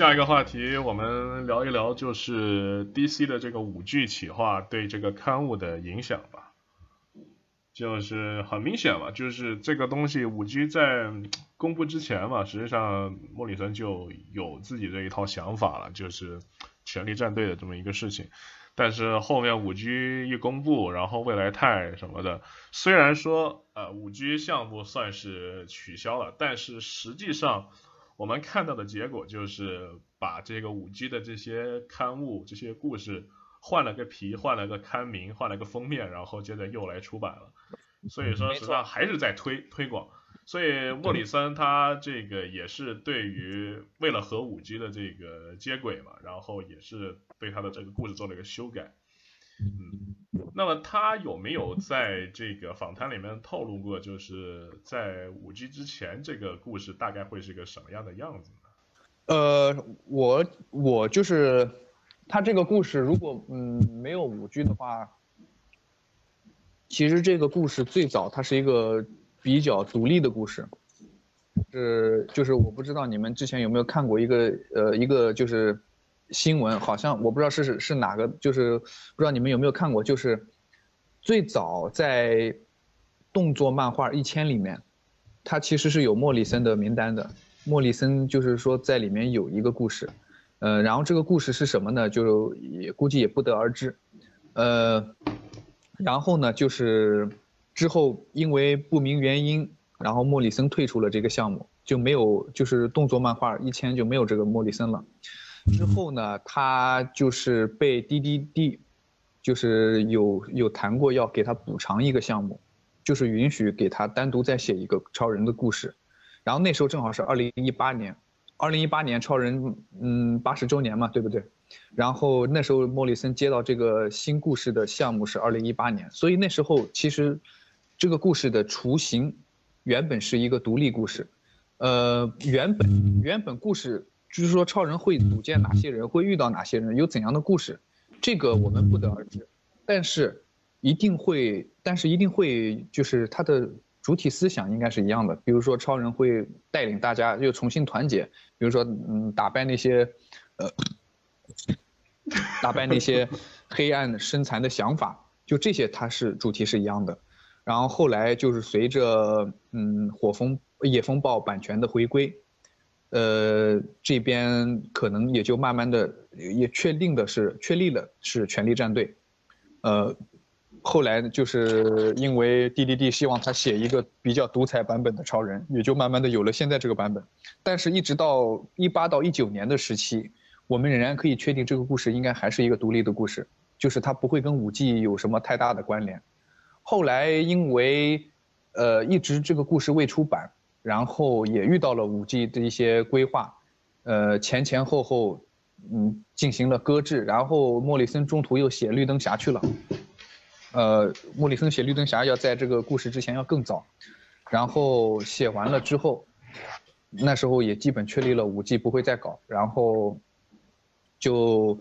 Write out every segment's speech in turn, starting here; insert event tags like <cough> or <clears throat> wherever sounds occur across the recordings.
下一个话题我们聊一聊，就是 DC 的这个五 G 企划对这个刊物的影响吧。就是很明显嘛，就是这个东西五 G 在公布之前嘛，实际上莫里森就有自己这一套想法了，就是权力战队的这么一个事情。但是后面五 G 一公布，然后未来泰什么的，虽然说呃五 G 项目算是取消了，但是实际上我们看到的结果就是把这个五 G 的这些刊物、这些故事换了个皮，换了个刊名，换了个封面，然后接着又来出版了。所以说实际上还是在推推广。所以莫里森他这个也是对于为了和五 G 的这个接轨嘛，然后也是对他的这个故事做了一个修改。嗯，那么他有没有在这个访谈里面透露过，就是在五 G 之前这个故事大概会是个什么样的样子呢？呃，我我就是他这个故事，如果嗯没有五 G 的话，其实这个故事最早它是一个。比较独立的故事，是就是我不知道你们之前有没有看过一个呃一个就是新闻，好像我不知道是是是哪个，就是不知道你们有没有看过，就是最早在动作漫画一千里面，它其实是有莫里森的名单的，莫里森就是说在里面有一个故事，呃，然后这个故事是什么呢？就也估计也不得而知，呃，然后呢就是。之后因为不明原因，然后莫里森退出了这个项目，就没有就是动作漫画一千就没有这个莫里森了。之后呢，他就是被滴滴滴，就是有有谈过要给他补偿一个项目，就是允许给他单独再写一个超人的故事。然后那时候正好是二零一八年，二零一八年超人嗯八十周年嘛，对不对？然后那时候莫里森接到这个新故事的项目是二零一八年，所以那时候其实。这个故事的雏形，原本是一个独立故事，呃，原本原本故事就是说超人会组建哪些人，会遇到哪些人，有怎样的故事，这个我们不得而知，但是一定会，但是一定会，就是他的主体思想应该是一样的，比如说超人会带领大家又重新团结，比如说嗯，打败那些，呃，打败那些黑暗深残的想法，就这些，它是主题是一样的。然后后来就是随着嗯火风野风暴版权的回归，呃这边可能也就慢慢的也确定的是确立了是权力战队，呃后来就是因为 DDD 希望他写一个比较独裁版本的超人，也就慢慢的有了现在这个版本。但是，一直到一八到一九年的时期，我们仍然可以确定这个故事应该还是一个独立的故事，就是它不会跟五 G 有什么太大的关联。后来因为，呃，一直这个故事未出版，然后也遇到了五 G 的一些规划，呃，前前后后，嗯，进行了搁置。然后莫里森中途又写绿灯侠去了，呃，莫里森写绿灯侠要在这个故事之前要更早，然后写完了之后，那时候也基本确立了五 G 不会再搞，然后，就。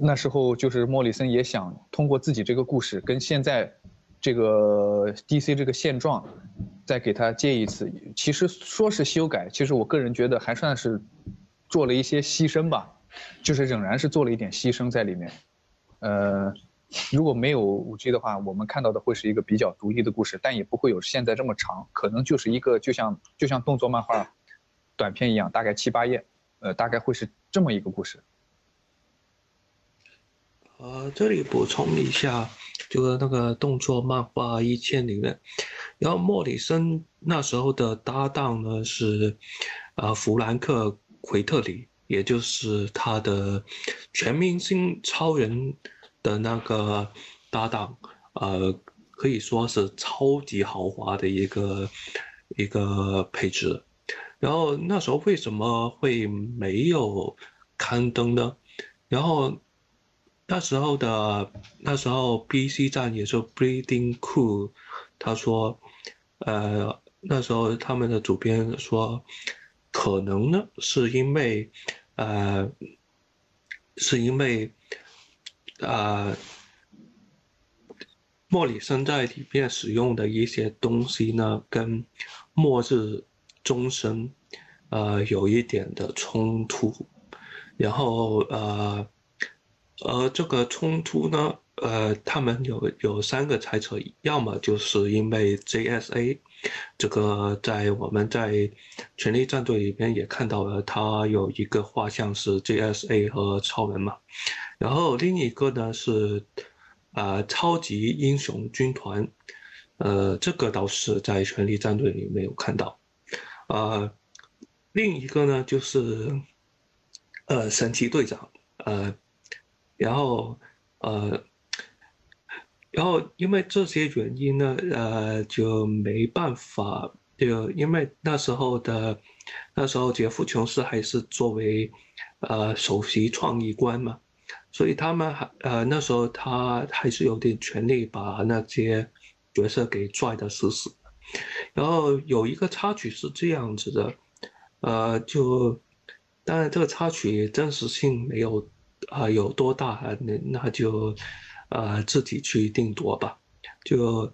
那时候就是莫里森也想通过自己这个故事跟现在这个 DC 这个现状，再给他接一次。其实说是修改，其实我个人觉得还算是做了一些牺牲吧，就是仍然是做了一点牺牲在里面。呃，如果没有五 G 的话，我们看到的会是一个比较独立的故事，但也不会有现在这么长，可能就是一个就像就像动作漫画短片一样，大概七八页，呃，大概会是这么一个故事。呃，这里补充一下，就是那个动作漫画一千里面，然后莫里森那时候的搭档呢是，呃，弗兰克·奎特里，也就是他的全明星超人的那个搭档，呃，可以说是超级豪华的一个一个配置。然后那时候为什么会没有刊登呢？然后。那时候的那时候，B C 站也是 Breeding Cool，他说，呃，那时候他们的主编说，可能呢是因为，呃，是因为，呃，莫里森在里面使用的一些东西呢，跟末日钟声，呃有一点的冲突，然后呃呃这个冲突呢，呃他们有有三个猜测，要么就是因为 JSA 这个在我们在《权力战队》里边也看到了，他有一个画像是 JSA 和超人嘛，然后另一个呢是啊超级英雄军团。呃，这个倒是在《权力战队》里没有看到。呃，另一个呢，就是呃，神奇队长。呃，然后呃，然后因为这些原因呢，呃，就没办法。就因为那时候的那时候，杰夫·琼斯还是作为呃首席创意官嘛，所以他们还呃那时候他还是有点权力把那些。角色给拽的死死，然后有一个插曲是这样子的，呃，就当然这个插曲真实性没有啊有多大啊，那那就呃自己去定夺吧。就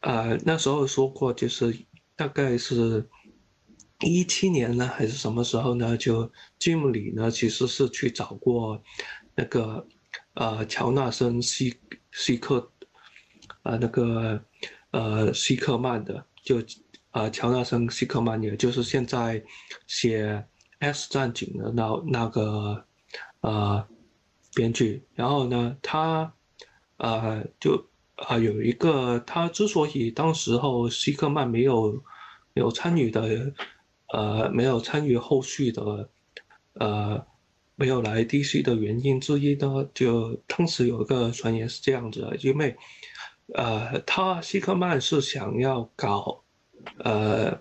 呃那时候说过，就是大概是一七年呢还是什么时候呢？就吉姆里呢其实是去找过那个呃乔纳森西西克。啊，那个呃，希克曼的，就啊，乔纳森·希克曼，也就是现在写《X 战警》的那那个呃编剧。然后呢，他呃就啊有一个，他之所以当时候希克曼没有没有参与的，呃，没有参与后续的，呃，没有来 DC 的原因之一呢，就当时有一个传言是这样子的，因为。呃，他希克曼是想要搞，呃，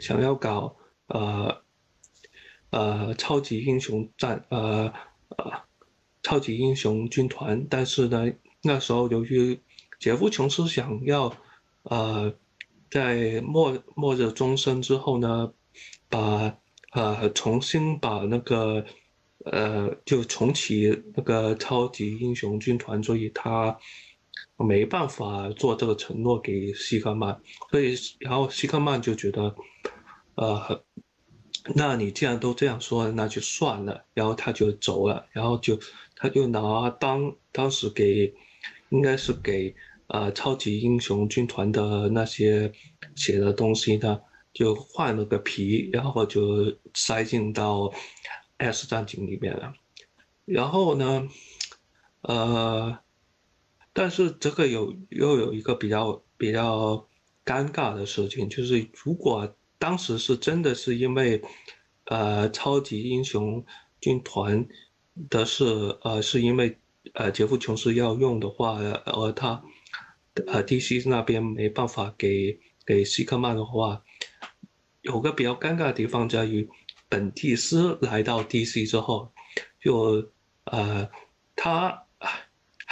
想要搞呃呃超级英雄战，呃呃超级英雄军团，但是呢，那时候由于杰夫琼斯想要，呃，在末末日终身之后呢，把呃重新把那个呃就重启那个超级英雄军团，所以他。没办法做这个承诺给希克曼，所以然后希克曼就觉得，呃，那你既然都这样说，那就算了，然后他就走了，然后就他就拿当当时给，应该是给呃超级英雄军团的那些写的东西呢，就换了个皮，然后就塞进到 S 战警里面了，然后呢，呃。但是这个有又有一个比较比较尴尬的事情，就是如果当时是真的是因为，呃，超级英雄军团的是呃是因为呃杰夫琼斯要用的话，而他呃 DC 那边没办法给给希克曼的话，有个比较尴尬的地方在于，本蒂斯来到 DC 之后，就呃他。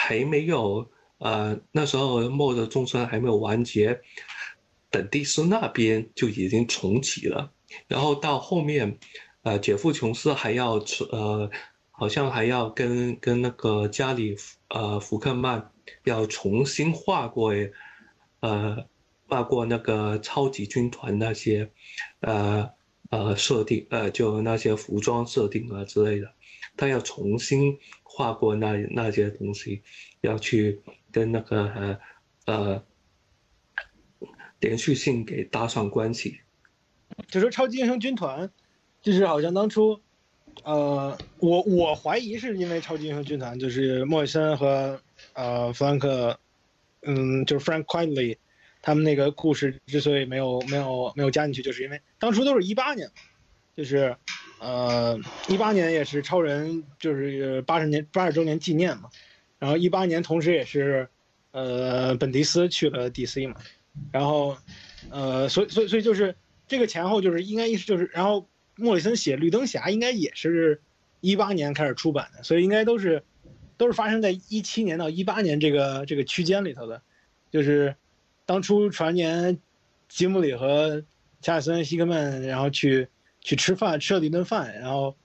还没有，呃，那时候末日众生还没有完结，本蒂斯那边就已经重启了，然后到后面，呃，杰夫琼斯还要，呃，好像还要跟跟那个加里，呃，福克曼要重新画过，呃，画过那个超级军团那些，呃呃设定，呃，就那些服装设定啊之类的，他要重新。画过那那些东西，要去跟那个呃呃连续性给搭上关系。就说超级英雄军团，就是好像当初，呃，我我怀疑是因为超级英雄军团，就是莫里森和呃弗兰克，嗯，就是 Frank Quitely，他们那个故事之所以没有没有没有加进去，就是因为当初都是一八年，就是。呃，一八年也是超人，就是八十年八十周年纪念嘛。然后一八年同时也是，呃，本迪斯去了 DC 嘛。然后，呃，所以所以所以就是这个前后就是应该意思就是，然后莫里森写绿灯侠应该也是一八年开始出版的，所以应该都是都是发生在一七年到一八年这个这个区间里头的。就是当初传言吉姆里和查尔森希克曼然后去。去吃饭，吃了一顿饭，然后，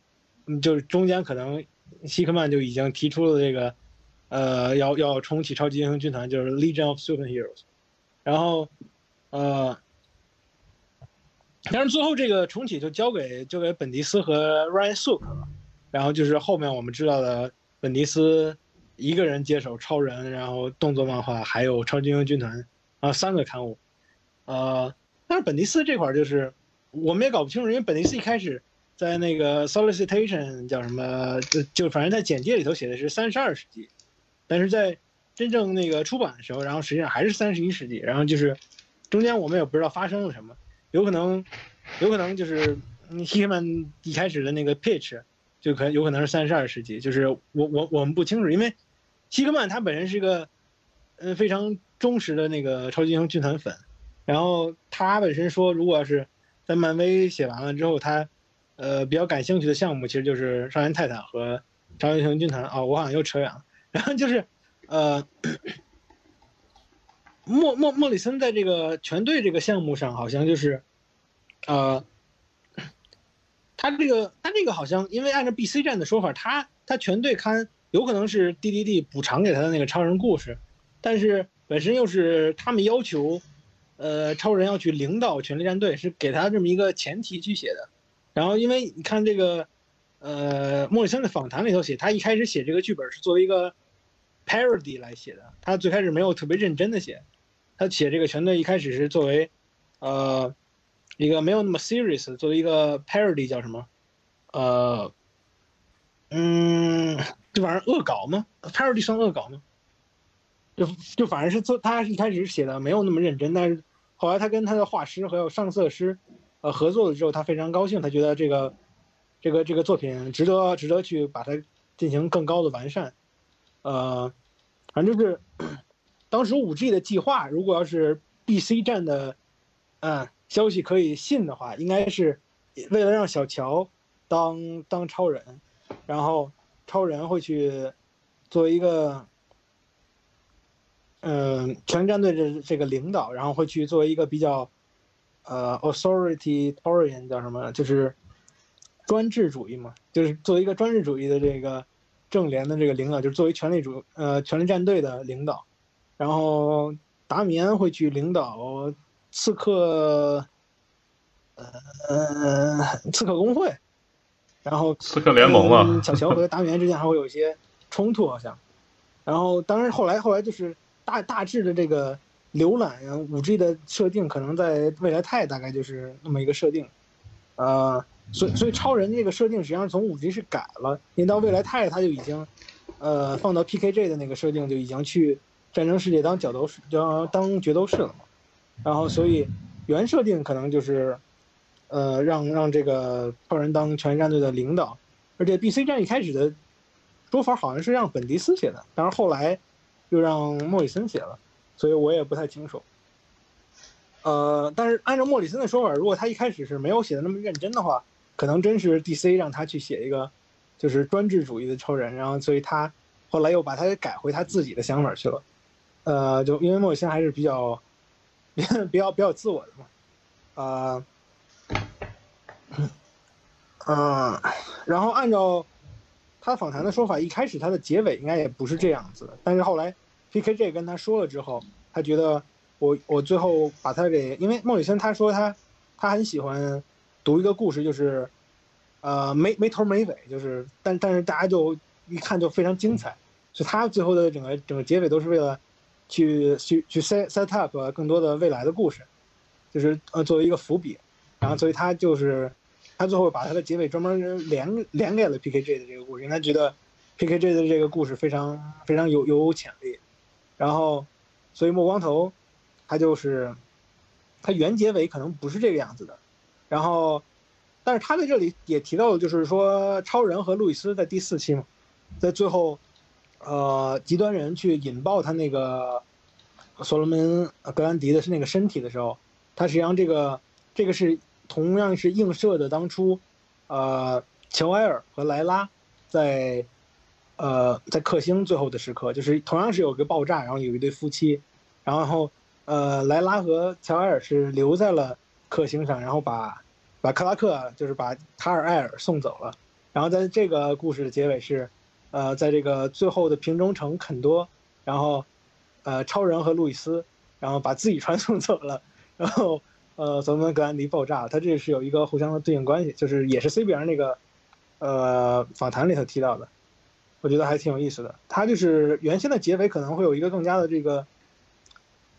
嗯，就是中间可能希克曼就已经提出了这个，呃，要要重启超级英雄军团，就是 Legion of Superheroes，然后，呃，但是最后这个重启就交给交给本迪斯和 Ryan Sook 了，然后就是后面我们知道的本迪斯一个人接手超人，然后动作漫画，还有超级英雄军团啊三个刊物，呃，但是本迪斯这块儿就是我们也搞不清楚，因为本迪斯一开始在那个 solicitation 叫什么，就就反正在简介里头写的是三十二世纪，但是在真正那个出版的时候，然后实际上还是三十一世纪，然后就是中间我们也不知道发生了什么。有可能，有可能就是希克曼一开始的那个 pitch 就可有可能是三十二世纪，就是我我我们不清楚，因为希克曼他本人是个嗯非常忠实的那个超级英雄军团粉，然后他本身说，如果是在漫威写完了之后，他呃比较感兴趣的项目其实就是少年泰坦和超级英雄军团啊，我好像又扯远了，然后就是呃。<coughs> 莫莫莫里森在这个全队这个项目上，好像就是，呃，他这个他这个好像，因为按照 B C 站的说法，他他全队刊有可能是 D D D 补偿给他的那个超人故事，但是本身又是他们要求，呃，超人要去领导权力战队，是给他这么一个前提去写的。然后因为你看这个，呃，莫里森的访谈里头写，他一开始写这个剧本是作为一个 parody 来写的，他最开始没有特别认真的写。他写这个全队一开始是作为，呃，一个没有那么 serious，作为一个 parody 叫什么，呃，嗯，就反正恶搞吗？parody 算恶搞吗？就就反正是做他一开始写的没有那么认真，但是后来他跟他的画师还有上色师，呃，合作了之后，他非常高兴，他觉得这个这个这个作品值得值得去把它进行更高的完善，呃，反正就是。当时五 G 的计划，如果要是 BC 站的，嗯，消息可以信的话，应该是为了让小乔当当超人，然后超人会去作为一个，嗯，全战队的这个领导，然后会去作为一个比较，呃，authoritarian 叫什么？就是专制主义嘛，就是作为一个专制主义的这个正联的这个领导，就是作为权力主呃权力战队的领导。然后达米安会去领导刺客，呃，刺客工会，然后刺客联盟嘛，小乔和达米安之间还会有一些冲突，好像。然后，当然后来后来就是大大致的这个浏览五 G 的设定，可能在未来太大概就是那么一个设定，呃，所以所以超人这个设定实际上从五 G 是改了，因为到未来泰他就已经，呃，放到 PKJ 的那个设定就已经去。战争世界当角斗士，当当决斗士了嘛，然后所以原设定可能就是，呃，让让这个超人当全战队的领导，而且 B C 战一开始的说法好像是让本迪斯写的，但是后来又让莫里森写了，所以我也不太清楚。呃，但是按照莫里森的说法，如果他一开始是没有写的那么认真的话，可能真是 D C 让他去写一个就是专制主义的超人，然后所以他后来又把他改回他自己的想法去了。呃，就因为莫里森还是比较，<laughs> 比较比较自我的嘛，啊，嗯，然后按照他访谈的说法，一开始他的结尾应该也不是这样子的，但是后来 PKJ 跟他说了之后，他觉得我我最后把他给，因为莫里森他说他他很喜欢读一个故事，就是呃没没头没尾，就是但但是大家就一看就非常精彩，所以他最后的整个整个结尾都是为了。去去去 set set up 更多的未来的故事，就是呃作为一个伏笔，然后所以他就是他最后把他的结尾专门连连给了 PKJ 的这个故事，因为他觉得 PKJ 的这个故事非常非常有有潜力，然后所以莫光头他就是他原结尾可能不是这个样子的，然后但是他在这里也提到了，就是说超人和路易斯在第四期嘛，在最后。呃，极端人去引爆他那个所罗门格兰迪的是那个身体的时候，他实际上这个这个是同样是映射的当初，呃，乔埃尔和莱拉在呃在克星最后的时刻，就是同样是有个爆炸，然后有一对夫妻，然后呃莱拉和乔埃尔是留在了克星上，然后把把克拉克就是把卡尔埃尔送走了，然后在这个故事的结尾是。呃，在这个最后的瓶中城肯多，然后，呃，超人和路易斯，然后把自己传送走了，然后呃，泽文格兰迪爆炸，它这是有一个互相的对应关系，就是也是 CBR 那个呃访谈里头提到的，我觉得还挺有意思的。它就是原先的结尾可能会有一个更加的这个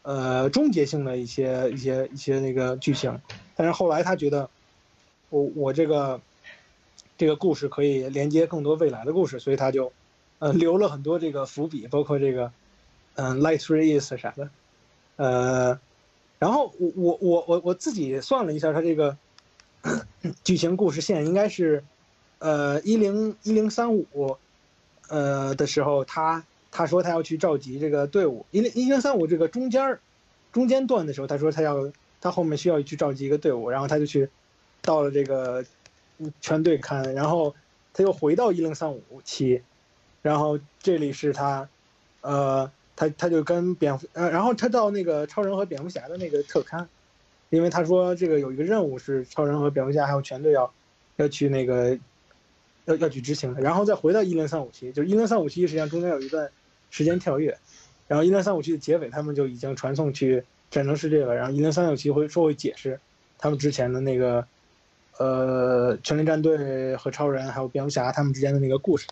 呃终结性的一些一些一些那个剧情，但是后来他觉得我我这个这个故事可以连接更多未来的故事，所以他就呃留了很多这个伏笔，包括这个嗯、Light Three Is 啥的，呃。然后我我我我我自己算了一下，他这个剧情故事线应该是，呃，一零一零三五，呃的时候，他他说他要去召集这个队伍，一零一零三五这个中间儿中间段的时候，他说他要他后面需要去召集一个队伍，然后他就去到了这个全队看，然后他又回到一零三五期，然后这里是他，呃。他他就跟蝙蝠呃，然后他到那个超人和蝙蝠侠的那个特刊，因为他说这个有一个任务是超人和蝙蝠侠还有全队要要去那个要要去执行的，然后再回到一零三五期，就是一零三五期实际上中间有一段时间跳跃，然后一零三五期的结尾他们就已经传送去战争世界了，然后一零三六期会说会解释他们之前的那个呃全力战队和超人还有蝙蝠侠他们之间的那个故事，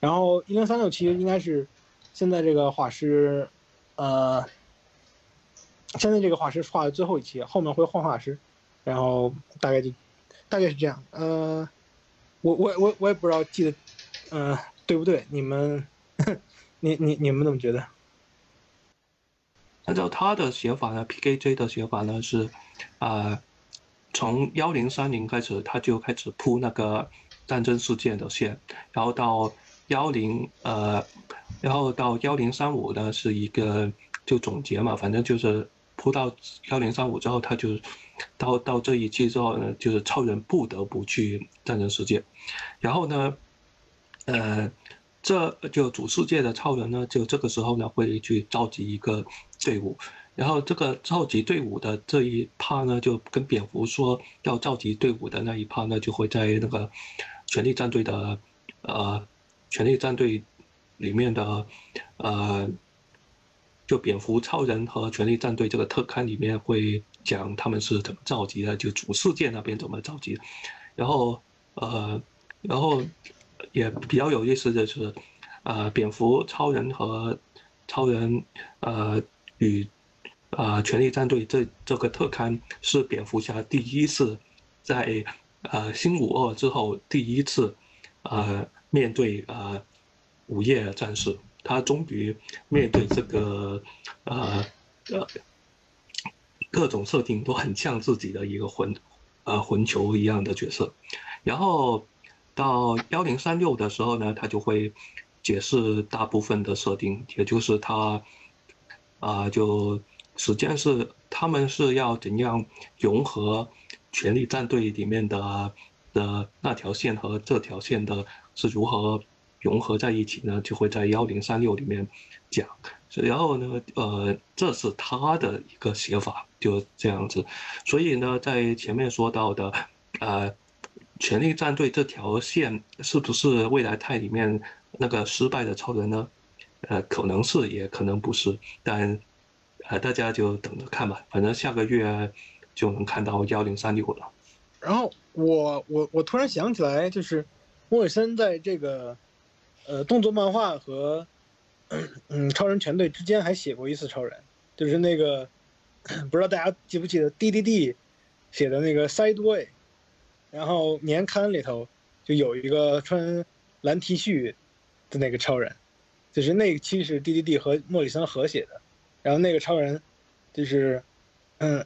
然后一零三六期应该是。现在这个画师，呃，现在这个画师画的最后一期，后面会换画师，然后大概就大概是这样。呃，我我我我也不知道记得，嗯，对不对？你们，你你你们怎么觉得？按照他的写法呢，PKJ 的写法呢是，啊，从幺零三零开始，他就开始铺那个战争事件的线，然后到幺零呃。然后到幺零三五呢是一个就总结嘛，反正就是铺到幺零三五之后，他就到到这一期之后呢，就是超人不得不去战争世界，然后呢，呃，这就主世界的超人呢，就这个时候呢会去召集一个队伍，然后这个召集队伍的这一趴呢，就跟蝙蝠说要召集队伍的那一趴呢，就会在那个权力战队的呃权力战队。里面的，呃，就蝙蝠超人和权力战队这个特刊里面会讲他们是怎么召集的，就主世界那边怎么召集，然后呃，然后也比较有意思的是，呃，蝙蝠超人和超人呃与呃权力战队这这个特刊是蝙蝠侠第一次在呃新五二之后第一次呃面对呃。午夜战士，他终于面对这个，呃呃，各种设定都很像自己的一个魂，呃魂球一样的角色。然后到幺零三六的时候呢，他就会解释大部分的设定，也就是他，啊，就实际上是他们是要怎样融合权力战队里面的的那条线和这条线的是如何。融合在一起呢，就会在幺零三六里面讲。然后呢，呃，这是他的一个写法，就这样子。所以呢，在前面说到的，呃，权力战队这条线是不是未来泰里面那个失败的超人呢？呃，可能是，也可能不是。但，呃，大家就等着看吧。反正下个月就能看到幺零三六了。然后我我我突然想起来，就是莫里森在这个。呃，动作漫画和嗯超人全队之间还写过一次超人，就是那个不知道大家记不记得 D D D 写的那个 Side Way，然后年刊里头就有一个穿蓝 T 恤的那个超人，就是那一期是 D D D 和莫里森合写的，然后那个超人就是嗯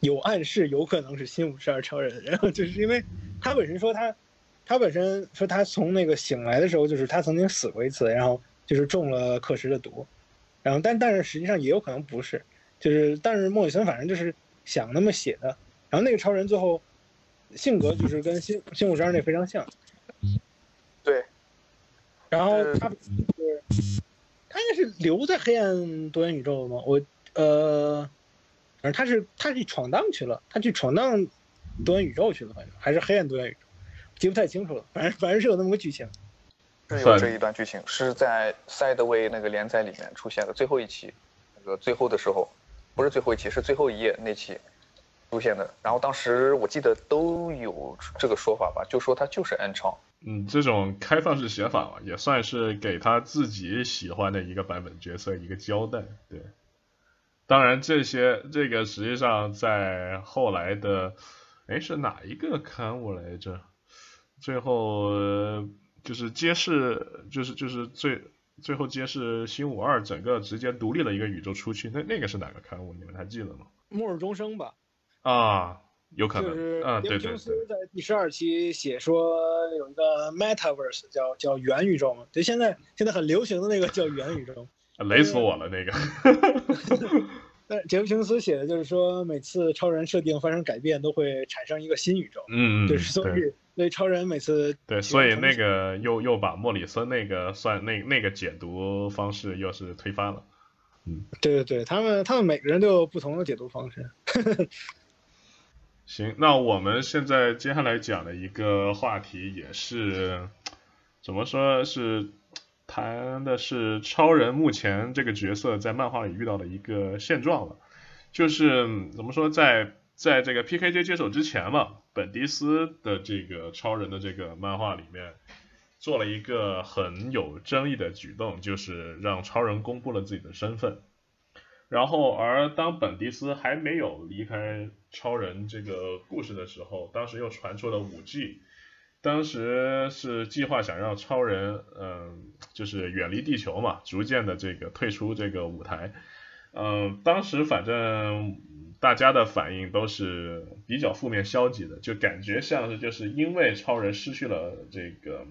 有暗示有可能是新五十二超人，然后就是因为他本身说他。他本身说，他从那个醒来的时候，就是他曾经死过一次，然后就是中了克什的毒，然后但但是实际上也有可能不是，就是但是莫里森反正就是想那么写的，然后那个超人最后性格就是跟新新五十二那非常像，对，然后他是他应该是留在黑暗多元宇宙了吗？我呃，反正他是他去闯荡去了，他去闯荡多元宇宙去了，反正还是黑暗多元宇宙。记不太清楚了，反正反正是有那么个剧情，是有这一段剧情，是在《Sideway》那个连载里面出现的最后一期，那个最后的时候，不是最后一期，是最后一页那期，出现的。然后当时我记得都有这个说法吧，就说他就是暗超。嗯，这种开放式写法嘛，也算是给他自己喜欢的一个版本角色一个交代。对，当然这些这个实际上在后来的，哎是哪一个刊物来着？最后就是揭示，就是就是最最后揭示新五二整个直接独立了一个宇宙出去，那那个是哪个刊物？你们还记得吗？末日钟声吧。啊。有可能，就是啊，对对对，在第十二期写说有一个 metaverse 叫叫元宇宙嘛，就现在现在很流行的那个叫元宇宙，雷死我了那个。<laughs> 但杰夫琼斯写的就是说，每次超人设定发生改变，都会产生一个新宇宙。嗯嗯，对所以所以超人每次对，所以那个又又把莫里森那个算那那个解读方式又是推翻了。嗯，对对对，他们他们每个人都有不同的解读方式。行，那我们现在接下来讲的一个话题也是，怎么说是谈的是超人目前这个角色在漫画里遇到的一个现状了，就是怎么说在在这个 PKJ 接手之前嘛，本迪斯的这个超人的这个漫画里面做了一个很有争议的举动，就是让超人公布了自己的身份。然后，而当本迪斯还没有离开超人这个故事的时候，当时又传出了五 G，当时是计划想让超人，嗯，就是远离地球嘛，逐渐的这个退出这个舞台，嗯，当时反正大家的反应都是比较负面消极的，就感觉像是就是因为超人失去了这个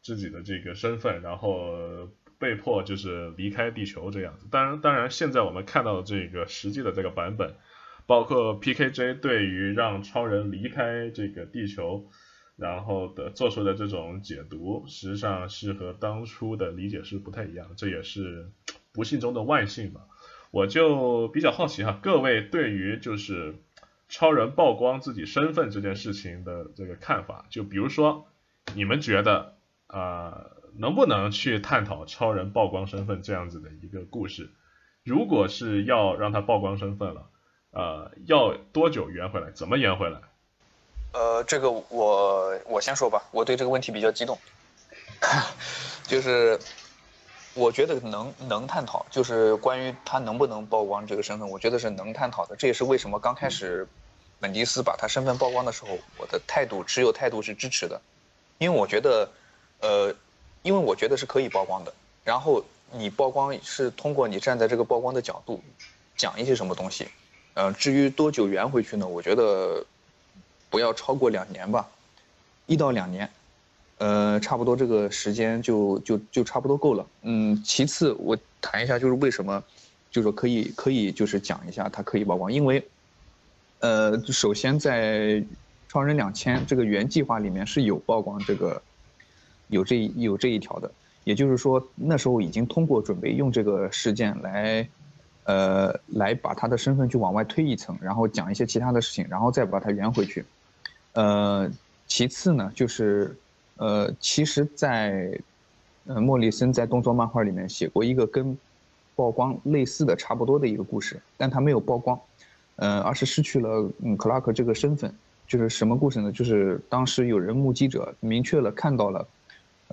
自己的这个身份，然后。被迫就是离开地球这样子，当然，当然，现在我们看到的这个实际的这个版本，包括 PKJ 对于让超人离开这个地球，然后的做出的这种解读，实际上是和当初的理解是不太一样，这也是不幸中的万幸吧。我就比较好奇哈，各位对于就是超人曝光自己身份这件事情的这个看法，就比如说你们觉得啊。能不能去探讨超人曝光身份这样子的一个故事？如果是要让他曝光身份了，呃，要多久圆回来？怎么圆回来？呃，这个我我先说吧，我对这个问题比较激动，<laughs> 就是我觉得能能探讨，就是关于他能不能曝光这个身份，我觉得是能探讨的。这也是为什么刚开始本迪斯把他身份曝光的时候，我的态度持有态度是支持的，因为我觉得，呃。因为我觉得是可以曝光的，然后你曝光是通过你站在这个曝光的角度，讲一些什么东西，呃，至于多久圆回去呢？我觉得不要超过两年吧，一到两年，呃，差不多这个时间就就就差不多够了。嗯，其次我谈一下就是为什么，就是说可以可以就是讲一下它可以曝光，因为，呃，首先在超人两千这个原计划里面是有曝光这个。有这有这一条的，也就是说那时候已经通过准备用这个事件来，呃，来把他的身份去往外推一层，然后讲一些其他的事情，然后再把它圆回去。呃，其次呢，就是呃，其实，在呃莫里森在动作漫画里面写过一个跟曝光类似的差不多的一个故事，但他没有曝光，呃，而是失去了嗯克拉克这个身份。就是什么故事呢？就是当时有人目击者明确了看到了。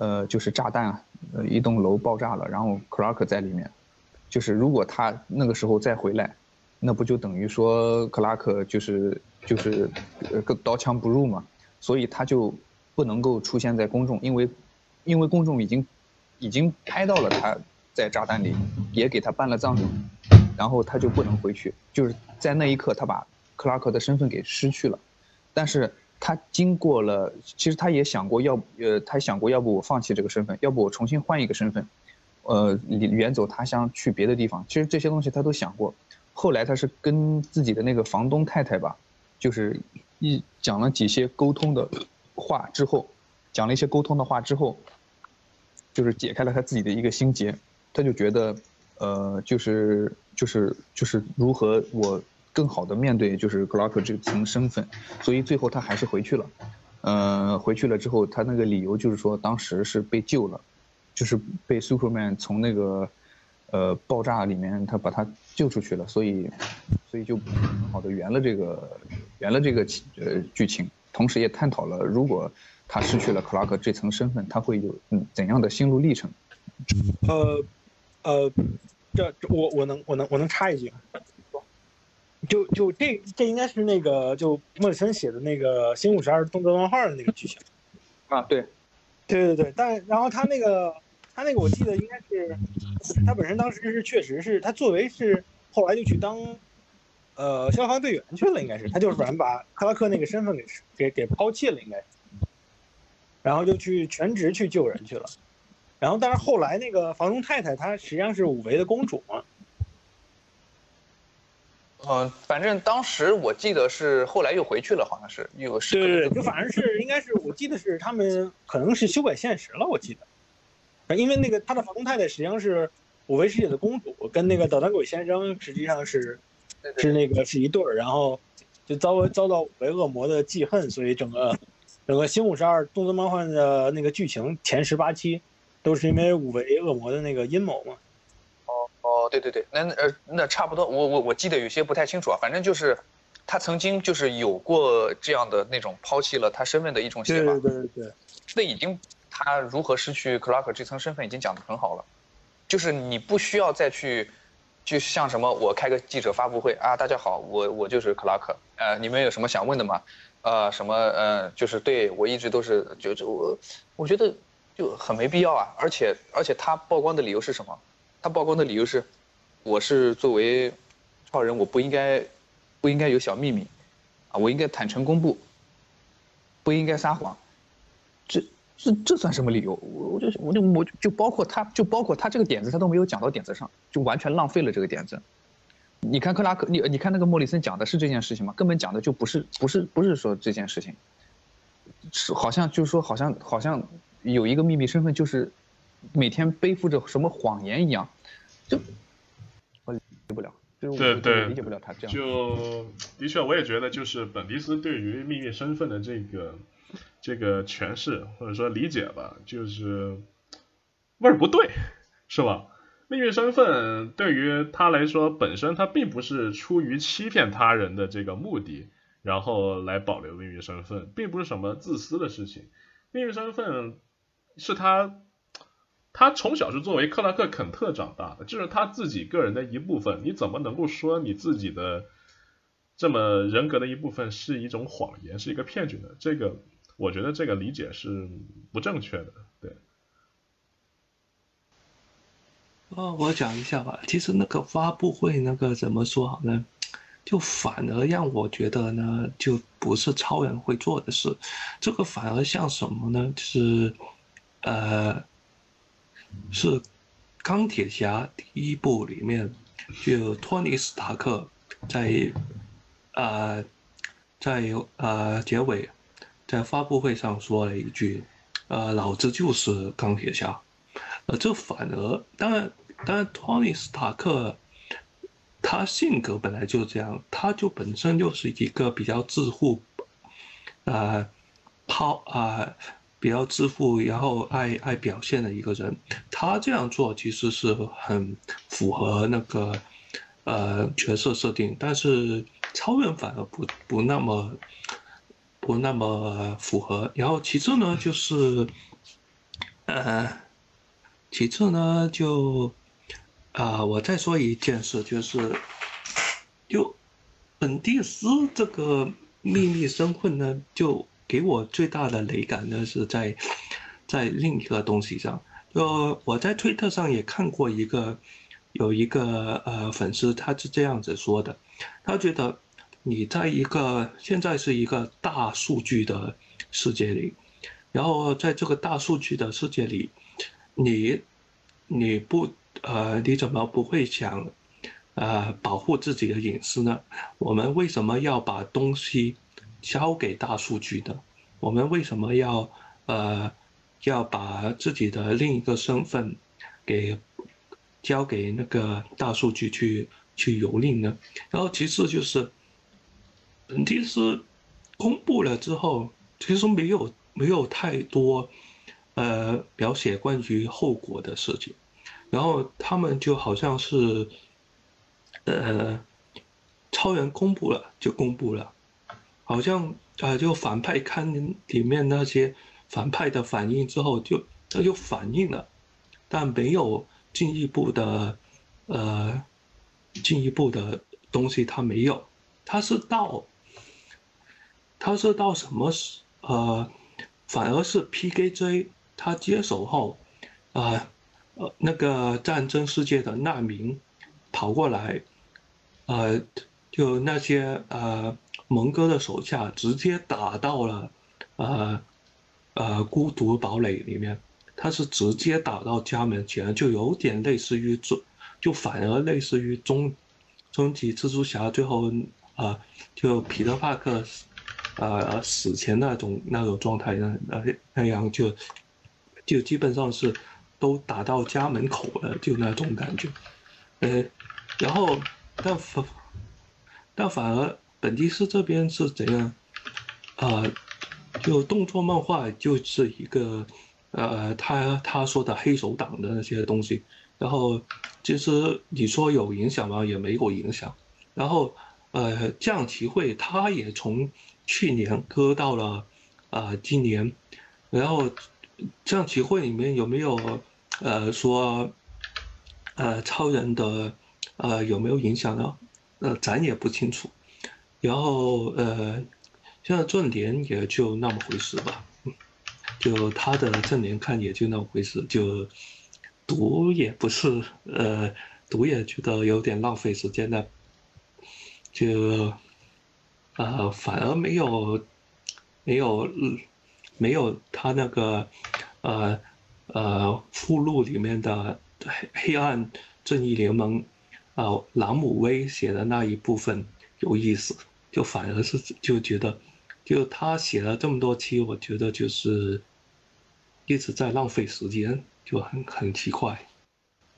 呃，就是炸弹，呃，一栋楼爆炸了，然后克拉克在里面，就是如果他那个时候再回来，那不就等于说克拉克就是就是呃刀枪不入嘛，所以他就不能够出现在公众，因为因为公众已经已经拍到了他在炸弹里，也给他办了葬礼，然后他就不能回去，就是在那一刻他把克拉克的身份给失去了，但是。他经过了，其实他也想过要，呃，他想过要不我放弃这个身份，要不我重新换一个身份，呃，远走他乡去别的地方。其实这些东西他都想过。后来他是跟自己的那个房东太太吧，就是一讲了几些沟通的话之后，讲了一些沟通的话之后，就是解开了他自己的一个心结。他就觉得，呃，就是就是就是如何我。更好的面对就是克拉克这层身份，所以最后他还是回去了。呃，回去了之后，他那个理由就是说当时是被救了，就是被 Superman 从那个呃爆炸里面他把他救出去了，所以所以就很好的圆了这个圆了这个呃剧情，同时也探讨了如果他失去了克拉克这层身份，他会有嗯怎样的心路历程。呃呃，这我我能我能我能插一句，就就这这应该是那个就莫里森写的那个《新五十二》动作漫画的那个剧情。啊，对，对对对，但然后他那个他那个我记得应该是他本身当时是确实是他作为是后来就去当呃消防队员去了，应该是他就是反正把克拉克那个身份给给给抛弃了，应该是，然后就去全职去救人去了。然后但是后来那个房东太太她实际上是五维的公主嘛，嗯，反正当时我记得是后来又回去了，好像是又是对对对，就反正是应该是我记得是他们可能是修改现实了，我记得，因为那个他的房东太太实际上是五维世界的公主，跟那个捣蛋鬼先生实际上是是那个是一对儿，然后就遭遭到五维恶魔的记恨，所以整个整个新五十二动作漫画的那个剧情前十八期都是因为五维恶魔的那个阴谋嘛。哦，对对对，那那呃那差不多，我我我记得有些不太清楚啊，反正就是他曾经就是有过这样的那种抛弃了他身份的一种写法，对对对对，这已经他如何失去克拉克这层身份已经讲得很好了，就是你不需要再去，就像什么我开个记者发布会啊，大家好，我我就是克拉克，呃，你们有什么想问的吗？呃，什么呃，就是对我一直都是就就我我觉得就很没必要啊，而且而且他曝光的理由是什么？他曝光的理由是，我是作为超人，我不应该不应该有小秘密啊，我应该坦诚公布，不应该撒谎。这这这算什么理由？我我就我就我就包括他就包括他这个点子，他都没有讲到点子上，就完全浪费了这个点子。你看克拉克，你你看那个莫里森讲的是这件事情吗？根本讲的就不是不是不是说这件事情，是好像就是说好像好像有一个秘密身份就是。每天背负着什么谎言一样，就不了，就对对理解不了他这样。就的确，我也觉得就是本迪斯对于秘密身份的这个这个诠释或者说理解吧，就是味儿不对，是吧？秘密身份对于他来说，本身他并不是出于欺骗他人的这个目的，然后来保留秘密身份，并不是什么自私的事情。秘密身份是他。他从小是作为克拉克肯特长大的，就是他自己个人的一部分。你怎么能够说你自己的这么人格的一部分是一种谎言，是一个骗局呢？这个我觉得这个理解是不正确的。对。哦，我讲一下吧。其实那个发布会那个怎么说好呢？就反而让我觉得呢，就不是超人会做的事。这个反而像什么呢？就是呃。是钢铁侠第一部里面，就托尼斯塔克在呃在有呃结尾在发布会上说了一句：“呃，老子就是钢铁侠。”呃，这反而当然当然托尼斯塔克他性格本来就这样，他就本身就是一个比较自负，呃，抛啊。比较自负，然后爱爱表现的一个人，他这样做其实是很符合那个呃角色设定，但是超人反而不不那么不那么符合。然后其次呢，就是呃，其次呢就啊，我再说一件事，就是就本蒂斯这个秘密身份呢就。给我最大的雷感呢，是在在另一个东西上。就我在推特上也看过一个，有一个呃粉丝，他是这样子说的，他觉得你在一个现在是一个大数据的世界里，然后在这个大数据的世界里，你你不呃你怎么不会想呃保护自己的隐私呢？我们为什么要把东西？交给大数据的，我们为什么要呃要把自己的另一个身份给交给那个大数据去去蹂躏呢？然后其次就是，其实公布了之后，其实没有没有太多呃描写关于后果的事情，然后他们就好像是呃超人公布了就公布了。好像呃，就反派看里面那些反派的反应之后，就他就反应了，但没有进一步的呃进一步的东西，他没有，他是到他是到什么时呃，反而是 PKJ 他接手后，啊呃那个战争世界的难民跑过来，呃就那些呃。蒙哥的手下直接打到了，呃，呃，孤独堡垒里面，他是直接打到家门前，就有点类似于中，就反而类似于终，终极蜘蛛侠最后，啊，就彼得帕克，呃，死前那种那种状态，那那那样就，就基本上是都打到家门口了，就那种感觉，呃，然后但反，那反而。本迪斯这边是怎样？呃，就动作漫画就是一个，呃，他他说的黑手党的那些东西，然后其实你说有影响吗？也没有影响。然后，呃，降旗会他也从去年割到了，啊，今年，然后降旗会里面有没有，呃，说，呃，超人的，呃，有没有影响呢？呃，咱也不清楚。然后呃，现在正联也就那么回事吧，就他的正联看也就那么回事，就读也不是呃，读也觉得有点浪费时间的，就呃反而没有没有没有他那个呃呃附录里面的黑黑暗正义联盟啊朗姆威写的那一部分有意思。就反而是就觉得，就他写了这么多期，我觉得就是一直在浪费时间，就很很奇怪。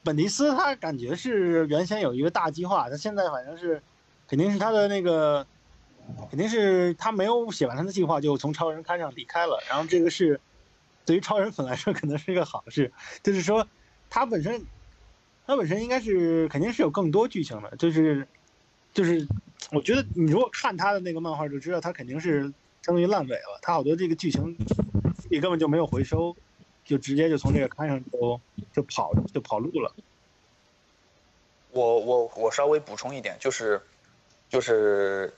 本尼斯他感觉是原先有一个大计划，他现在反正是肯定是他的那个，肯定是他没有写完他的计划就从超人刊上离开了。然后这个是对于超人粉来说可能是一个好事，就是说他本身他本身应该是肯定是有更多剧情的，就是就是。我觉得你如果看他的那个漫画，就知道他肯定是相当于烂尾了。他好多这个剧情也根本就没有回收，就直接就从这个刊上就就跑就跑路了。我我我稍微补充一点，就是就是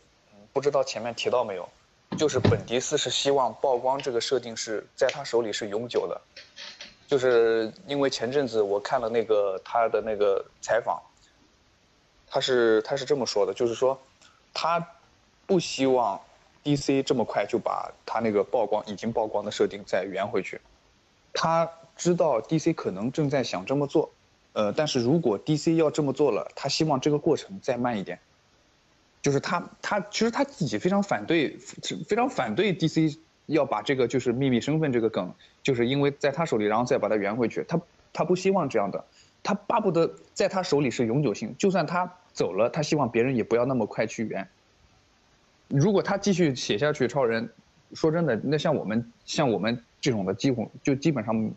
不知道前面提到没有，就是本迪斯是希望曝光这个设定是在他手里是永久的，就是因为前阵子我看了那个他的那个采访，他是他是这么说的，就是说。他不希望 DC 这么快就把他那个曝光已经曝光的设定再圆回去。他知道 DC 可能正在想这么做，呃，但是如果 DC 要这么做了，他希望这个过程再慢一点。就是他他其实他自己非常反对，非常反对 DC 要把这个就是秘密身份这个梗，就是因为在他手里，然后再把它圆回去。他他不希望这样的，他巴不得在他手里是永久性，就算他。走了，他希望别人也不要那么快去圆。如果他继续写下去，超人，说真的，那像我们像我们这种的，几乎就基本上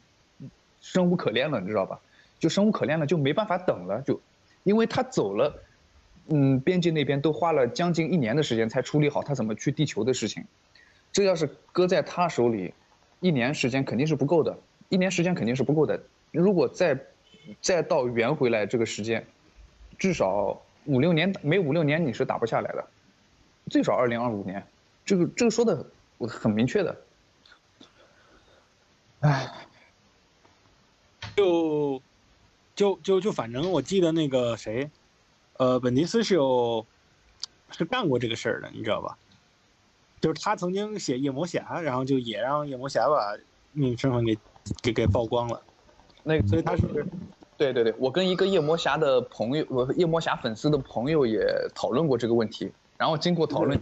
生无可恋了，你知道吧？就生无可恋了，就没办法等了，就因为他走了，嗯，编辑那边都花了将近一年的时间才处理好他怎么去地球的事情。这要是搁在他手里，一年时间肯定是不够的，一年时间肯定是不够的。如果再再到圆回来这个时间，至少。五六年没五六年你是打不下来的，最少二零二五年，这个这个说的很明确的。唉，就就就就反正我记得那个谁，呃，本尼斯是有是干过这个事儿的，你知道吧？就是他曾经写夜魔侠，然后就也让夜魔侠把秘密身份给给给曝光了。那个，所以他是。对对对，我跟一个夜魔侠的朋友，我夜魔侠粉丝的朋友也讨论过这个问题。然后经过讨论，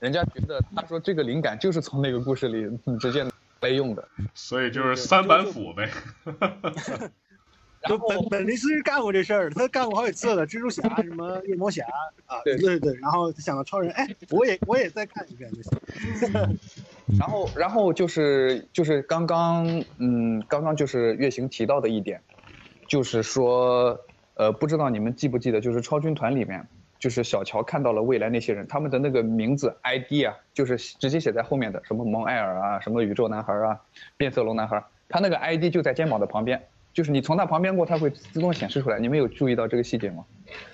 人家觉得他说这个灵感就是从那个故事里直接来用的。所以就是三板斧呗。<laughs> 就本本尼斯干过这事儿，他干过好几次了。蜘蛛侠 <laughs> 什么夜魔侠啊，对对对。然后想到超人，哎，我也我也再看一遍就行。<laughs> 然后然后就是就是刚刚嗯刚刚就是月行提到的一点。就是说，呃，不知道你们记不记得，就是超军团里面，就是小乔看到了未来那些人，他们的那个名字 ID 啊，就是直接写在后面的，什么蒙艾尔啊，什么宇宙男孩啊，变色龙男孩，他那个 ID 就在肩膀的旁边，就是你从他旁边过，他会自动显示出来。你们有注意到这个细节吗？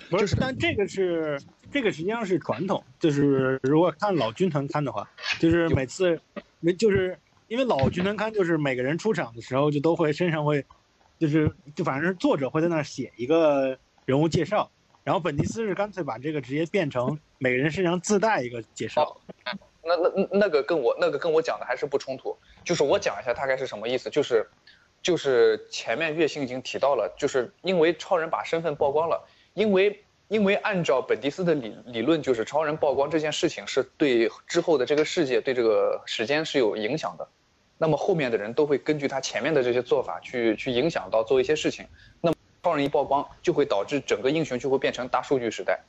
不是，但这个是这个实际上是传统，就是如果看老军团刊的话，就是每次没就是因为老军团刊就是每个人出场的时候就都会身上会，就是就反正是作者会在那儿写一个人物介绍。然后本迪斯是干脆把这个直接变成每个人身上自带一个介绍。那那那个跟我那个跟我讲的还是不冲突，就是我讲一下大概是什么意思，就是就是前面月星已经提到了，就是因为超人把身份曝光了，因为因为按照本迪斯的理理论，就是超人曝光这件事情是对之后的这个世界对这个时间是有影响的，那么后面的人都会根据他前面的这些做法去去影响到做一些事情，那么。超人一曝光，就会导致整个英雄就会变成大数据时代，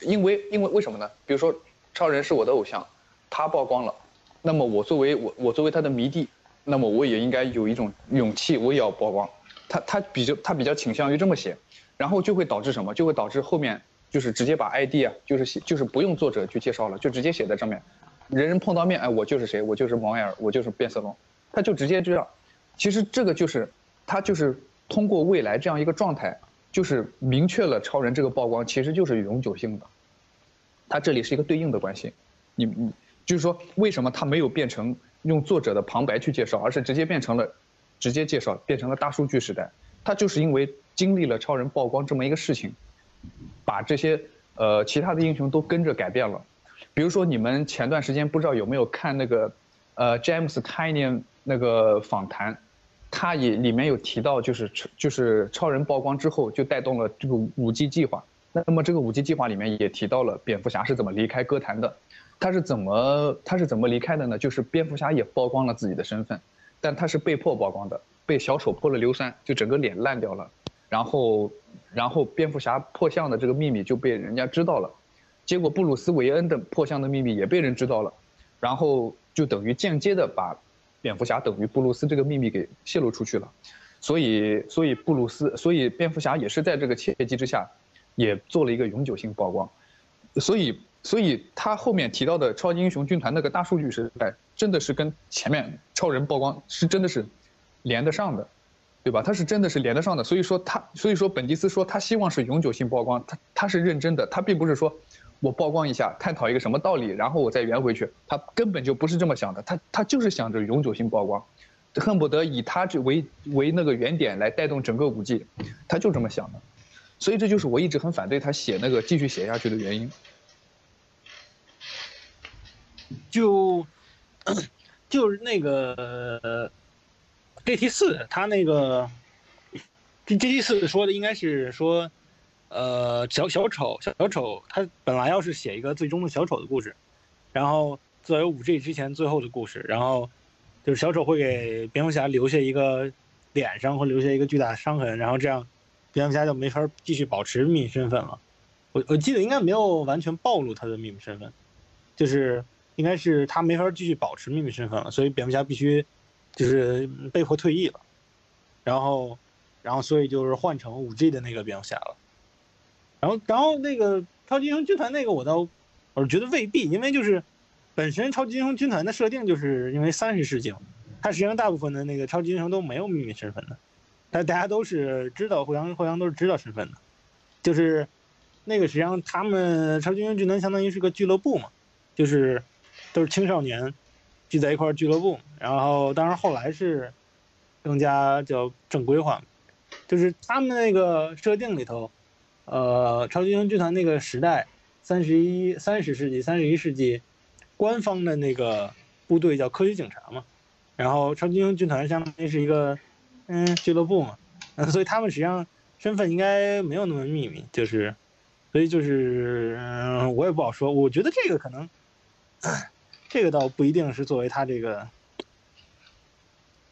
因为因为为什么呢？比如说，超人是我的偶像，他曝光了，那么我作为我我作为他的迷弟，那么我也应该有一种勇气，我也要曝光。他他比较他比较倾向于这么写，然后就会导致什么？就会导致后面就是直接把 ID 啊，就是写就是不用作者去介绍了，就直接写在上面，人人碰到面，哎，我就是谁，我就是蒙艾尔，我就是变色龙，他就直接这样。其实这个就是他就是。通过未来这样一个状态，就是明确了超人这个曝光其实就是永久性的，它这里是一个对应的关系。你你就是说，为什么它没有变成用作者的旁白去介绍，而是直接变成了直接介绍，变成了大数据时代？它就是因为经历了超人曝光这么一个事情，把这些呃其他的英雄都跟着改变了。比如说你们前段时间不知道有没有看那个呃 James t i n y 那个访谈？他也里面有提到，就是就是超人曝光之后，就带动了这个五 G 计划。那么这个五 G 计划里面也提到了蝙蝠侠是怎么离开歌坛的，他是怎么他是怎么离开的呢？就是蝙蝠侠也曝光了自己的身份，但他是被迫曝光的，被小丑泼了硫酸，就整个脸烂掉了。然后然后蝙蝠侠破相的这个秘密就被人家知道了，结果布鲁斯韦恩的破相的秘密也被人知道了，然后就等于间接的把。蝙蝠侠等于布鲁斯这个秘密给泄露出去了，所以所以布鲁斯所以蝙蝠侠也是在这个契机之下，也做了一个永久性曝光，所以所以他后面提到的超级英雄军团那个大数据时代，真的是跟前面超人曝光是真的是连得上的，对吧？他是真的是连得上的，所以说他所以说本迪斯说他希望是永久性曝光，他他是认真的，他并不是说。我曝光一下，探讨一个什么道理，然后我再圆回去。他根本就不是这么想的，他他就是想着永久性曝光，恨不得以他这为为那个原点来带动整个五 G，他就这么想的。所以这就是我一直很反对他写那个继续写下去的原因。就就是那个 G T 四，他那个 G T 四说的应该是说。呃，小小丑，小小丑，他本来要是写一个最终的小丑的故事，然后作为五 G 之前最后的故事，然后就是小丑会给蝙蝠侠留下一个脸上会留下一个巨大的伤痕，然后这样蝙蝠侠就没法继续保持秘密身份了。我我记得应该没有完全暴露他的秘密身份，就是应该是他没法继续保持秘密身份了，所以蝙蝠侠必须就是被迫退役了，然后然后所以就是换成五 G 的那个蝙蝠侠了。然后，然后那个超级英雄军团那个，我倒我觉得未必，因为就是本身超级英雄军团的设定就是因为三十世纪嘛，它实际上大部分的那个超级英雄都没有秘密身份的，但大家都是知道互相互相都是知道身份的，就是那个实际上他们超级英雄军团相当于是个俱乐部嘛，就是都是青少年聚在一块儿俱乐部，然后当然后来是更加叫正规化，就是他们那个设定里头。呃，超级英雄军团那个时代，三十一三十世纪三十一世纪，官方的那个部队叫科学警察嘛，然后超级英雄军团相当于是一个嗯俱乐部嘛，嗯，所以他们实际上身份应该没有那么秘密，就是，所以就是嗯，我也不好说，我觉得这个可能，这个倒不一定是作为他这个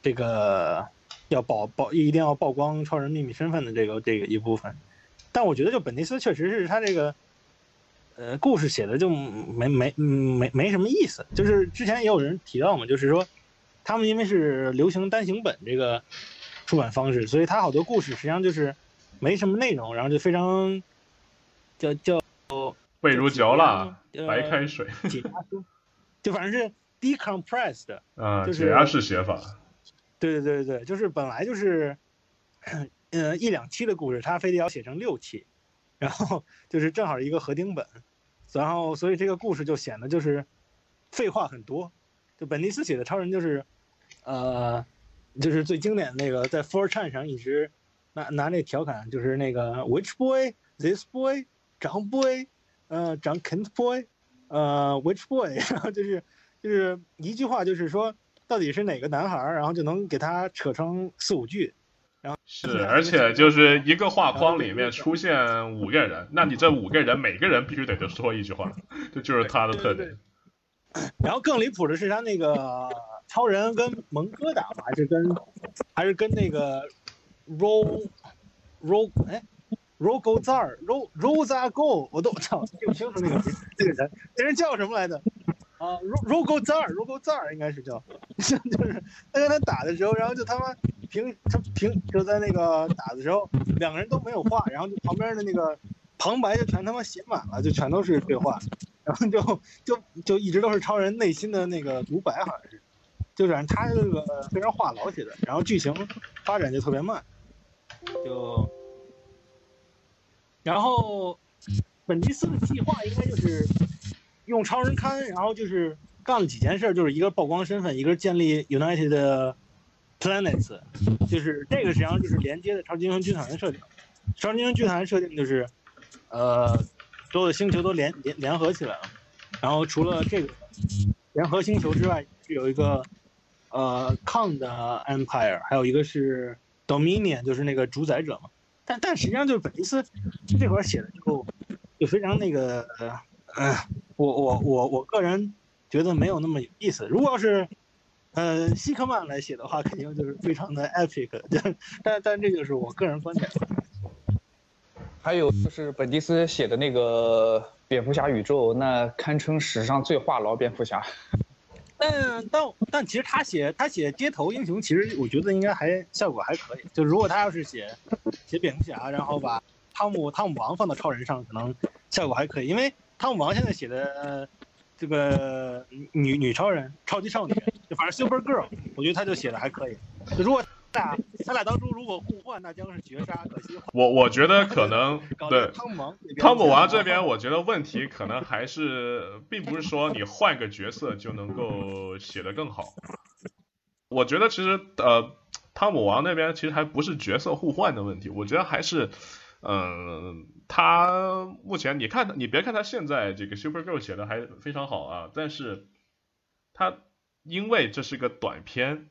这个要曝曝一定要曝光超人秘密身份的这个这个一部分。但我觉得，就本尼斯确实是他这个，呃，故事写的就没没没没什么意思。就是之前也有人提到嘛，就是说，他们因为是流行单行本这个出版方式，所以他好多故事实际上就是没什么内容，然后就非常叫叫味如嚼蜡，呃白开水，解压缩，就反正是 decompressed，啊，就是解压式写法，对对对对，就是本来就是，呃一两期的故事，他非得要写成六期，然后就是正好一个合订本，然后所以这个故事就显得就是废话很多。就本尼斯写的超人就是，呃，就是最经典的那个在 Four Chan 上一直拿拿那调侃，就是那个 Which boy this boy 长 boy，呃长 Kent boy，呃 Which boy，<laughs> 然后就是就是一句话就是说到底是哪个男孩儿，然后就能给他扯成四五句。然后是，而且就是一个画框里面出现五个人，那你这五个人每个人必须得就说一句话，这就是他的特点。然后更离谱的是他那个超人跟蒙哥打吧，还是跟还是跟那个 roll roll 哎 Rogo Zar Ro Rosa Go，我都操记不清楚那个这个人，这人叫什么来着？啊，Ro Rogo Zar Rogo Zar 应该是叫，<laughs> 就是他跟他打的时候，然后就他妈平他平就在那个打的时候，两个人都没有话，然后就旁边的那个旁白就全他妈写满了，就全都是对话。然后就就就一直都是超人内心的那个独白，好像是，就反正他这个非常话痨写的，然后剧情发展就特别慢，就，然后本迪斯的计划应该就是用超人刊，然后就是干了几件事，就是一个曝光身份，一个建立 United Planets，就是这个实际上就是连接的超级英雄军团的设定，超级英雄军团的设定就是，呃。所有的星球都联联联合起来了，然后除了这个联合星球之外，是有一个呃抗的 Empire，还有一个是 Dominion，就是那个主宰者嘛。但但实际上就是本尼斯这块写的就就非常那个呃，我我我我个人觉得没有那么有意思。如果要是呃希克曼来写的话，肯定就是非常的 epic，<laughs> 但但这就是我个人观点。还有就是本迪斯写的那个蝙蝠侠宇宙，那堪称史上最话痨蝙蝠侠。但但但其实他写他写街头英雄，其实我觉得应该还效果还可以。就如果他要是写写蝙蝠侠，然后把汤姆汤姆王放到超人上，可能效果还可以。因为汤姆王现在写的、这个女女超人、超级少女，就反正 Super Girl，我觉得他就写的还可以。如果俩他俩当初如果互换，那将是绝杀。可惜我我觉得可能对汤姆王汤姆王这边，我觉得问题可能还是，并不是说你换个角色就能够写得更好。我觉得其实呃，汤姆王那边其实还不是角色互换的问题，我觉得还是，嗯、他目前你看，你别看他现在这个 Super Girl 写的还非常好啊，但是他因为这是个短片。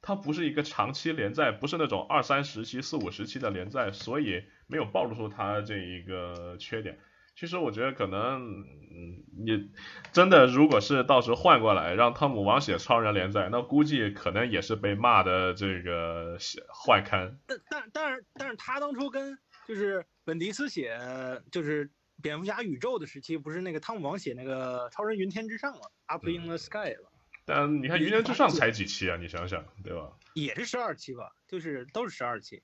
它不是一个长期连载，不是那种二三十期、四五十期的连载，所以没有暴露出它这一个缺点。其实我觉得可能，嗯，你真的如果是到时候换过来让汤姆王写超人连载，那估计可能也是被骂的这个坏刊。但但但是但是他当初跟就是本迪斯写就是蝙蝠侠宇宙的时期，不是那个汤姆王写那个超人云天之上嘛，Up in the Sky 了。但你看《云天之上》才几期啊？你想想，对吧？也是十二期吧，就是都是十二期。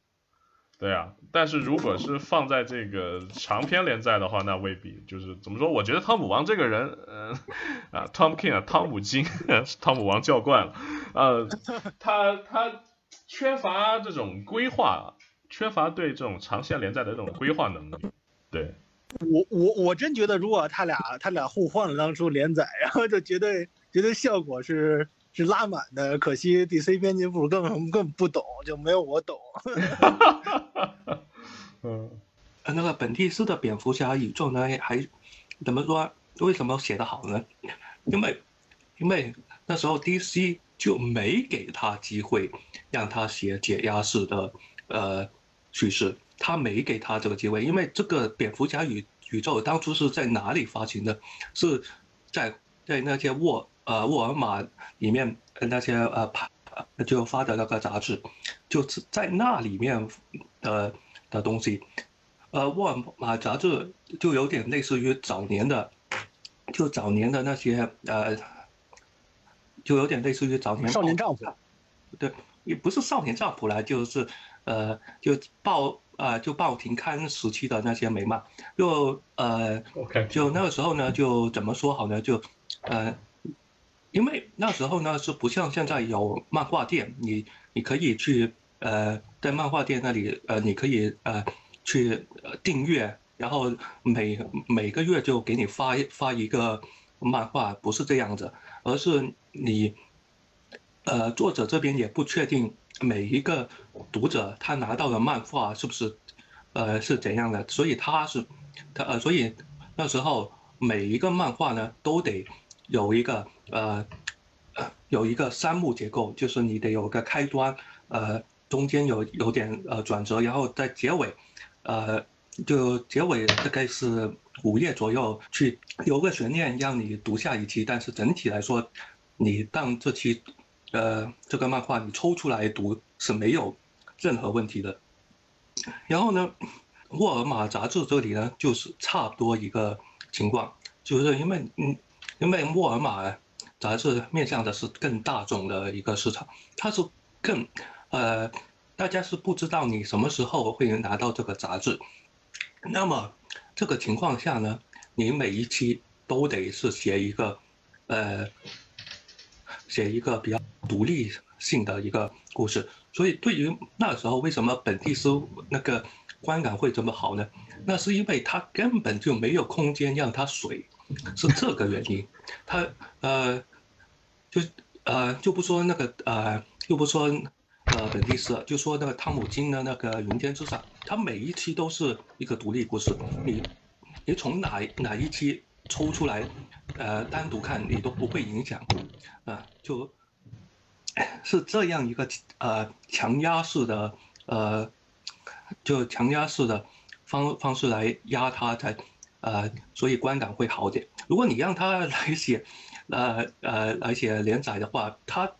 对啊，但是如果是放在这个长篇连载的话，那未必。就是怎么说？我觉得汤姆王这个人，嗯、呃、啊，Tom King 啊，汤姆金，<laughs> 汤姆王叫惯了，呃，<laughs> 他他缺乏这种规划，缺乏对这种长线连载的这种规划能力。对，我我我真觉得，如果他俩他俩互换了当初连载，然后就绝对。觉得效果是是拉满的，可惜 DC 编辑部根本根本不懂，就没有我懂。<laughs> 嗯，那个本蒂斯的蝙蝠侠宇宙呢，还怎么说？为什么写得好呢？因为因为那时候 DC 就没给他机会让他写解压式的呃叙事，他没给他这个机会，因为这个蝙蝠侠宇宇宙当初是在哪里发行的？是在在那些沃。呃，沃尔玛里面那些呃拍就发的那个杂志，就是在那里面的的东西。呃，沃尔玛杂志就有点类似于早年的，就早年的那些呃，就有点类似于早年少年丈夫，对，也不是少年丈夫啦，就是呃，就报呃就报停刊时期的那些美漫，就呃 OK，就那个时候呢，就怎么说好呢？就呃，因为那时候呢是不像现在有漫画店，你你可以去呃在漫画店那里呃你可以呃去订阅，然后每每个月就给你发发一个漫画，不是这样子，而是你呃作者这边也不确定每一个读者他拿到的漫画是不是呃是怎样的，所以他是他呃所以那时候每一个漫画呢都得有一个呃有一个三幕结构，就是你得有个开端，呃中间有有点呃转折，然后在结尾，呃就结尾大概是五页左右，去有个悬念让你读下一期，但是整体来说，你当这期呃这个漫画你抽出来读是没有任何问题的。然后呢，沃尔玛杂志这里呢就是差不多一个情况，就是因为嗯，因为沃尔玛杂志面向的是更大众的一个市场，它是更呃，大家是不知道你什么时候会拿到这个杂志，那么这个情况下呢，你每一期都得是写一个呃，写一个比较独立性的一个故事，所以对于那时候为什么本地书那个观感会这么好呢？那是因为它根本就没有空间让它水，是这个原因。他呃，就呃就不说那个呃，就不说呃本地诗，就说那个汤姆金的那个《云天之上》，它每一期都是一个独立故事，你你从哪哪一期抽出来，呃单独看你都不会影响，啊、就是这样一个呃强压式的呃，就强压式的方方式来压它才呃，所以观感会好点。如果你让他来写，呃呃来写连载的话，他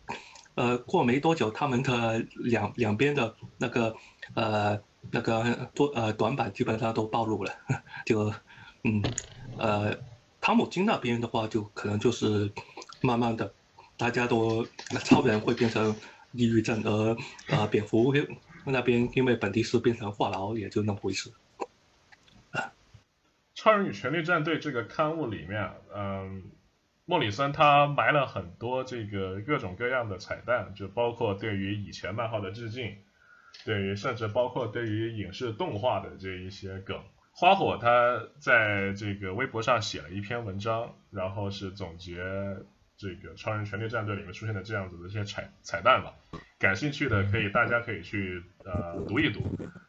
呃过没多久，他们的两两边的那个呃那个多呃短板基本上都暴露了，就嗯呃汤姆金那边的话，就可能就是慢慢的大家都 <laughs> 超人会变成抑郁症，而呃蝙蝠那边因为本地是变成话痨，也就那么回事。《超人与权力战队》这个刊物里面，嗯，莫里森他埋了很多这个各种各样的彩蛋，就包括对于以前漫画的致敬，对于甚至包括对于影视动画的这一些梗。花火他在这个微博上写了一篇文章，然后是总结这个《超人权力战队》里面出现的这样子的一些彩彩蛋吧。感兴趣的可以大家可以去呃读一读，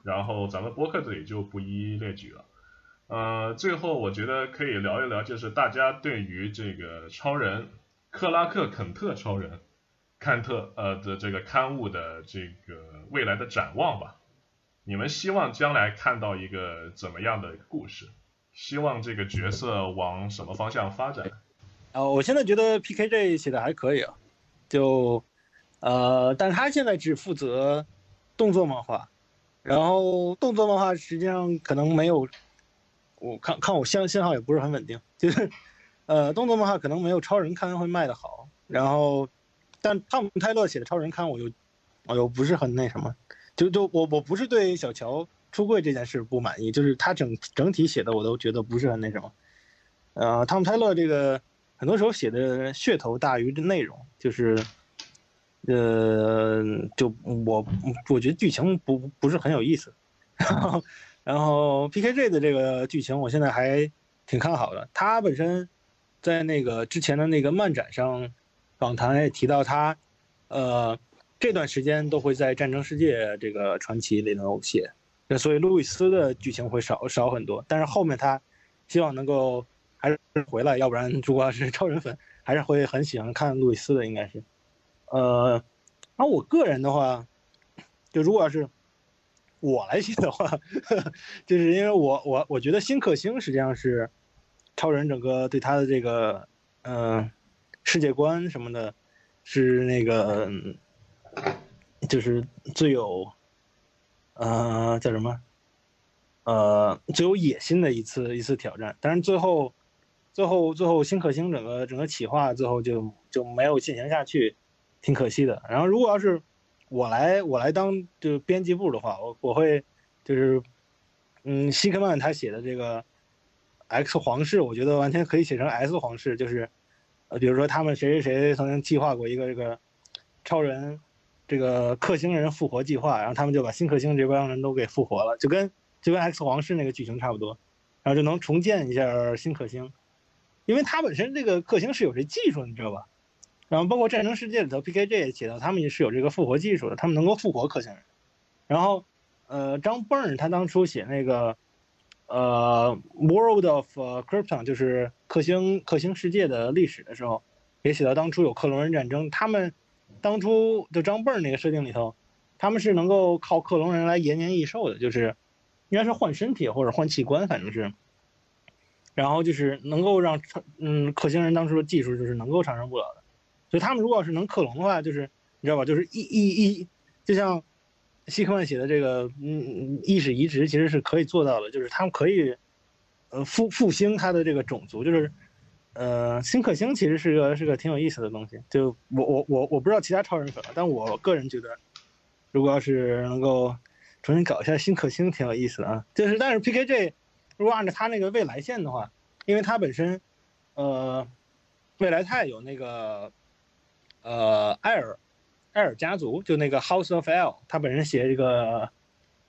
然后咱们播客这里就不一一列举了。呃，最后我觉得可以聊一聊，就是大家对于这个超人克拉克肯特超人坎特呃的这个刊物的这个未来的展望吧。你们希望将来看到一个怎么样的故事？希望这个角色往什么方向发展？呃，我现在觉得 PKJ 写的还可以啊，就呃，但他现在只负责动作漫画，然后动作漫画实际上可能没有，我看看我信信号也不是很稳定，就是呃，动作漫画可能没有超人刊会卖的好，然后但汤姆泰勒写的超人刊我又我又不是很那什么，就就我我不是对小乔出柜这件事不满意，就是他整整体写的我都觉得不是很那什么，呃，汤姆泰勒这个。很多时候写的噱头大于这内容，就是，呃，就我我觉得剧情不不是很有意思，然 <laughs> 后然后 P.K.J 的这个剧情我现在还挺看好的，他本身在那个之前的那个漫展上访谈也提到他，呃，这段时间都会在战争世界这个传奇里头写，那所以路易斯的剧情会少少很多，但是后面他希望能够。还是回来，要不然如果要是超人粉，还是会很喜欢看路易斯的，应该是。呃，然后我个人的话，就如果要是我来写的话，<laughs> 就是因为我我我觉得新克星实际上是超人整个对他的这个嗯、呃、世界观什么的，是那个就是最有呃叫什么呃最有野心的一次一次挑战，但是最后。最后，最后新克星整个整个企划最后就就没有进行下去，挺可惜的。然后，如果要是我来我来当就是编辑部的话，我我会就是嗯，希克曼他写的这个 X 皇室，我觉得完全可以写成 S 皇室，就是呃，比如说他们谁谁谁曾经计划过一个这个超人这个克星人复活计划，然后他们就把新克星这帮人都给复活了，就跟就跟 X 皇室那个剧情差不多，然后就能重建一下新克星，因为他本身这个克星是有这技术，你知道吧？然后包括战争世界里头，PKG 也写到他们也是有这个复活技术的，他们能够复活克星人。然后，呃，张蹦儿他当初写那个，呃，《World of Krypton》就是克星克星世界的历史的时候，也写到当初有克隆人战争，他们当初就张蹦儿那个设定里头，他们是能够靠克隆人来延年益寿的，就是应该是换身体或者换器官，反正是。然后就是能够让嗯克星人当初的技术就是能够长生不老的。所以他们如果要是能克隆的话，就是你知道吧？就是一一一，就像希克曼写的这个，嗯，意识移植其实是可以做到的，就是他们可以，呃，复复兴他的这个种族，就是，呃，新克星其实是个是个挺有意思的东西。就我我我我不知道其他超人粉，但我个人觉得，如果要是能够重新搞一下新克星，挺有意思的啊。就是，但是 PKG 如果按照他那个未来线的话，因为他本身，呃，未来太有那个。呃，艾尔，艾尔家族就那个 House of L，他本身写这个，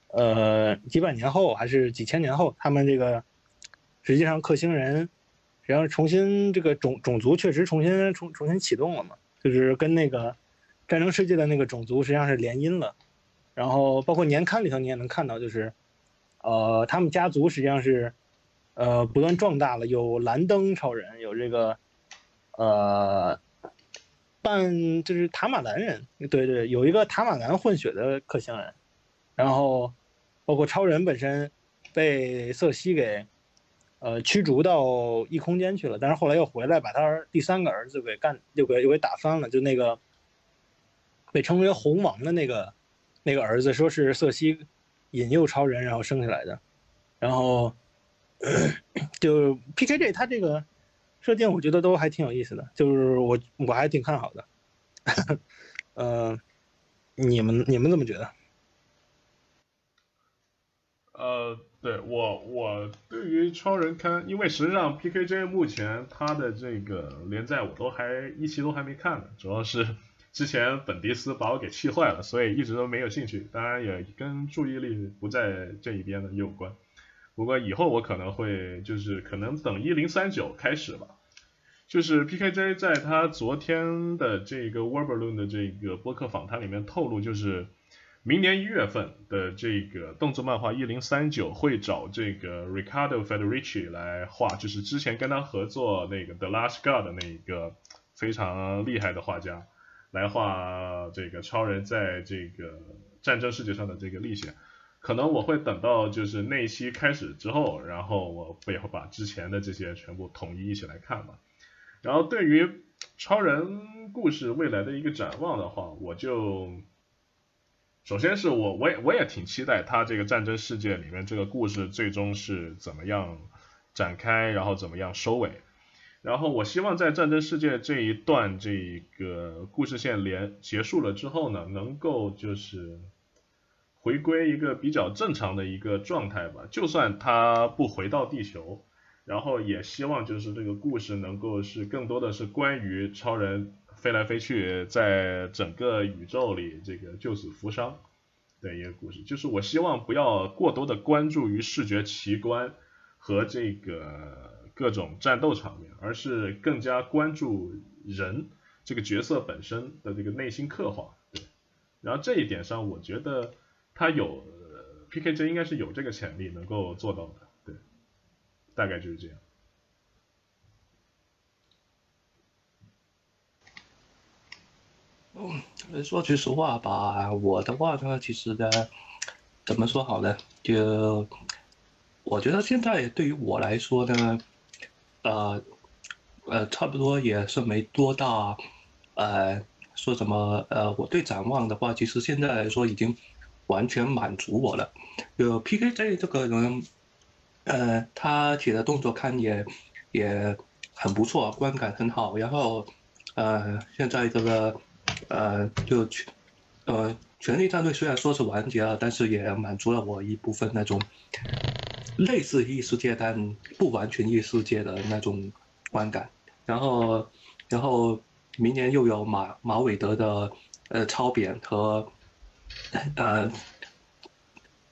呃，几百年后还是几千年后，他们这个实际上克星人，实际上重新这个种种族确实重新重重新启动了嘛，就是跟那个战争世界的那个种族实际上是联姻了，然后包括年刊里头你也能看到，就是，呃，他们家族实际上是，呃，不断壮大了，有蓝灯超人，有这个，呃。半就是塔马兰人，对对，有一个塔马兰混血的克星人，然后包括超人本身被瑟西给呃驱逐到异空间去了，但是后来又回来，把他第三个儿子给干又给又给打翻了，就那个被称为红王的那个那个儿子，说是瑟西引诱超人然后生下来的，然后 <clears throat> 就 PKG 他这个。设定我觉得都还挺有意思的，就是我我还挺看好的，<laughs> 呃，你们你们怎么觉得？呃，对我我对于超人刊，因为实际上 PKJ 目前它的这个连载我都还一期都还没看呢，主要是之前本迪斯把我给气坏了，所以一直都没有兴趣，当然也跟注意力不在这一边的有关。不过以后我可能会就是可能等一零三九开始吧。就是 PKJ 在他昨天的这个 w e r b e r l o n 的这个播客访谈里面透露，就是明年一月份的这个动作漫画一零三九会找这个 Ricardo Federici 来画，就是之前跟他合作那个 The Last God 的那一个非常厉害的画家来画这个超人在这个战争世界上的这个历险。可能我会等到就是那一期开始之后，然后我也会把之前的这些全部统一一起来看吧。然后对于超人故事未来的一个展望的话，我就首先是我我也我也挺期待他这个战争世界里面这个故事最终是怎么样展开，然后怎么样收尾。然后我希望在战争世界这一段这个故事线连结束了之后呢，能够就是回归一个比较正常的一个状态吧。就算他不回到地球。然后也希望就是这个故事能够是更多的是关于超人飞来飞去，在整个宇宙里这个救死扶伤的一个故事。就是我希望不要过多的关注于视觉奇观和这个各种战斗场面，而是更加关注人这个角色本身的这个内心刻画。对，然后这一点上，我觉得他有 PKJ 应该是有这个潜力能够做到的。大概就是这样。嗯，说句实话吧，我的话呢，其实呢，怎么说好呢？就我觉得现在对于我来说呢，呃，呃，差不多也是没多大，呃，说什么呃，我对展望的话，其实现在来说已经完全满足我了。有 PKJ 这个人。呃，他写的动作看也也很不错，观感很好。然后，呃，现在这个呃，就呃，权力战队虽然说是完结了，但是也满足了我一部分那种类似异世界但不完全异世界的那种观感。然后，然后明年又有马马韦德的呃超扁和呃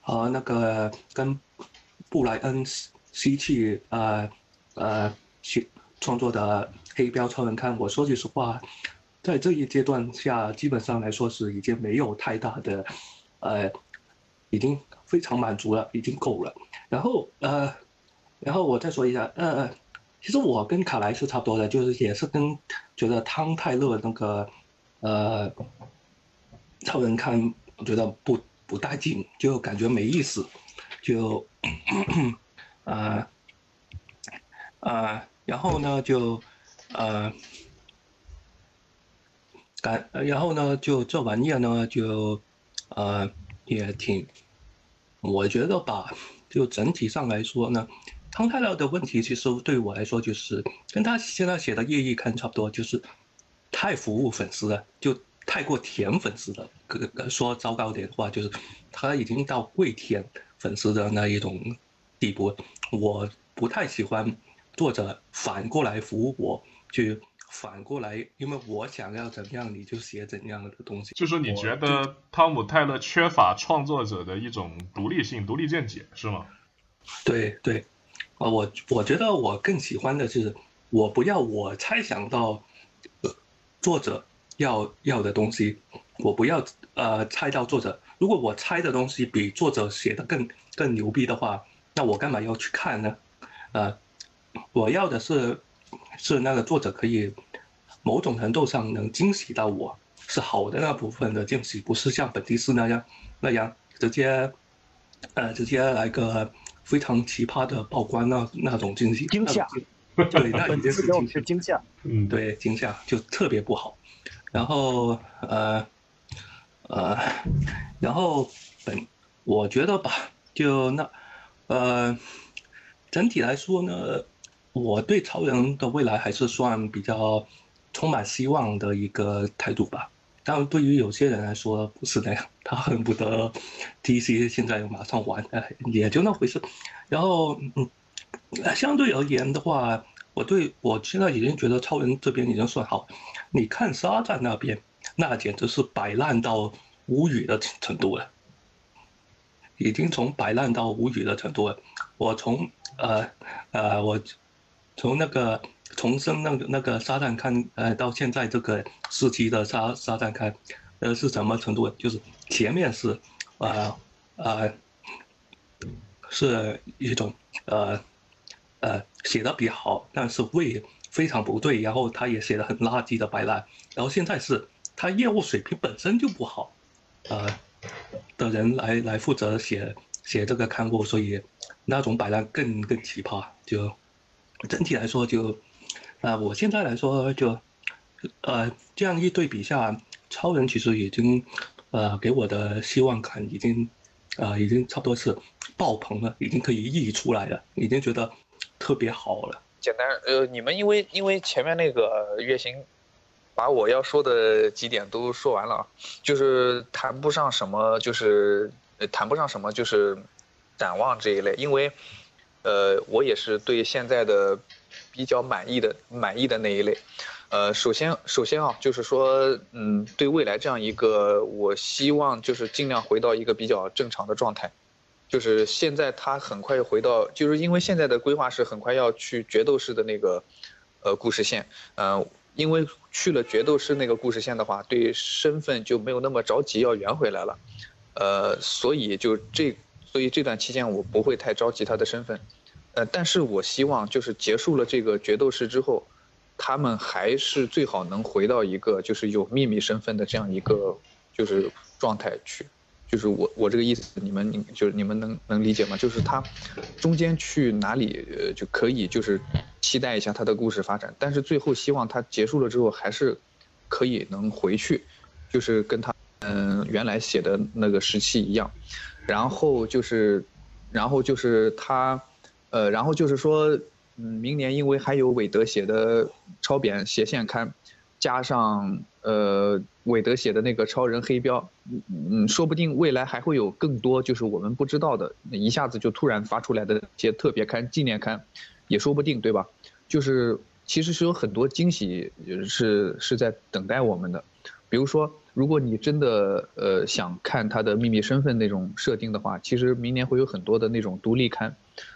和那个跟布莱恩西契呃呃写创作的黑标超人刊。我说句实话。在这一阶段下，基本上来说是已经没有太大的，呃，已经非常满足了，已经够了。然后呃，然后我再说一下，呃，其实我跟卡莱是差不多的，就是也是跟觉得汤泰勒那个呃超人看，我觉得不不带劲，就感觉没意思，就啊啊，然后呢就呃。然后呢，就这玩意儿呢，就，呃，也挺，我觉得吧，就整体上来说呢，汤泰勒的问题其实对我来说就是跟他现在写的《夜翼刊》差不多，就是太服务粉丝了，就太过甜粉丝的。说糟糕点的话，就是他已经到跪舔粉丝的那一种地步。我不太喜欢作者反过来服务我，去。反过来，因为我想要怎样，你就写怎样的东西。就是你觉得汤姆泰勒缺乏创作者的一种独立性、独立见解，是吗？对对，啊，我我觉得我更喜欢的是，我不要我猜想到作者要要的东西，我不要呃猜到作者。如果我猜的东西比作者写的更更牛逼的话，那我干嘛要去看呢？呃，我要的是是那个作者可以。某种程度上能惊喜到我，是好的那部分的惊喜，不是像本地斯那样那样直接，呃，直接来个非常奇葩的曝光那那种惊喜。惊吓，对，那已经是惊吓，嗯，对，惊吓就特别不好。然后，呃，呃，然后本我觉得吧，就那，呃，整体来说呢，我对超人的未来还是算比较。充满希望的一个态度吧，但对于有些人来说不是那样，他恨不得 DC 现在马上完，哎，也就那回事。然后，嗯，相对而言的话，我对我现在已经觉得超人这边已经算好。你看沙赞那边，那简直是摆烂到无语的程度了，已经从摆烂到无语的程度了。我从呃呃，我从那个。重生那个那个沙赞看，呃，到现在这个时期的沙沙赞看，呃，是什么程度？就是前面是，啊啊，是一种呃呃写的比较好，但是味非常不对，然后他也写的很垃圾的白烂，然后现在是他业务水平本身就不好，呃的人来来负责写写这个刊物，所以那种摆烂更更奇葩，就整体来说就。啊，我现在来说就，呃，这样一对比下，超人其实已经，呃，给我的希望感已经，呃，已经差不多是爆棚了，已经可以溢出来了，已经觉得特别好了。简单，呃，你们因为因为前面那个月薪，把我要说的几点都说完了，就是谈不上什么，就是谈不上什么，就是展望这一类，因为，呃，我也是对现在的。比较满意的满意的那一类，呃，首先首先啊，就是说，嗯，对未来这样一个，我希望就是尽量回到一个比较正常的状态，就是现在他很快回到，就是因为现在的规划是很快要去决斗士的那个，呃，故事线，嗯，因为去了决斗士那个故事线的话，对身份就没有那么着急要圆回来了，呃，所以就这，所以这段期间我不会太着急他的身份。呃，但是我希望就是结束了这个决斗士之后，他们还是最好能回到一个就是有秘密身份的这样一个就是状态去，就是我我这个意思，你们你就是你们能能理解吗？就是他中间去哪里呃就可以就是期待一下他的故事发展，但是最后希望他结束了之后还是可以能回去，就是跟他嗯原来写的那个时期一样，然后就是然后就是他。呃，然后就是说，嗯，明年因为还有韦德写的超扁斜线刊，加上呃韦德写的那个超人黑标，嗯嗯，说不定未来还会有更多就是我们不知道的，一下子就突然发出来的一些特别刊、纪念刊，也说不定，对吧？就是其实是有很多惊喜是是在等待我们的，比如说，如果你真的呃想看他的秘密身份那种设定的话，其实明年会有很多的那种独立刊，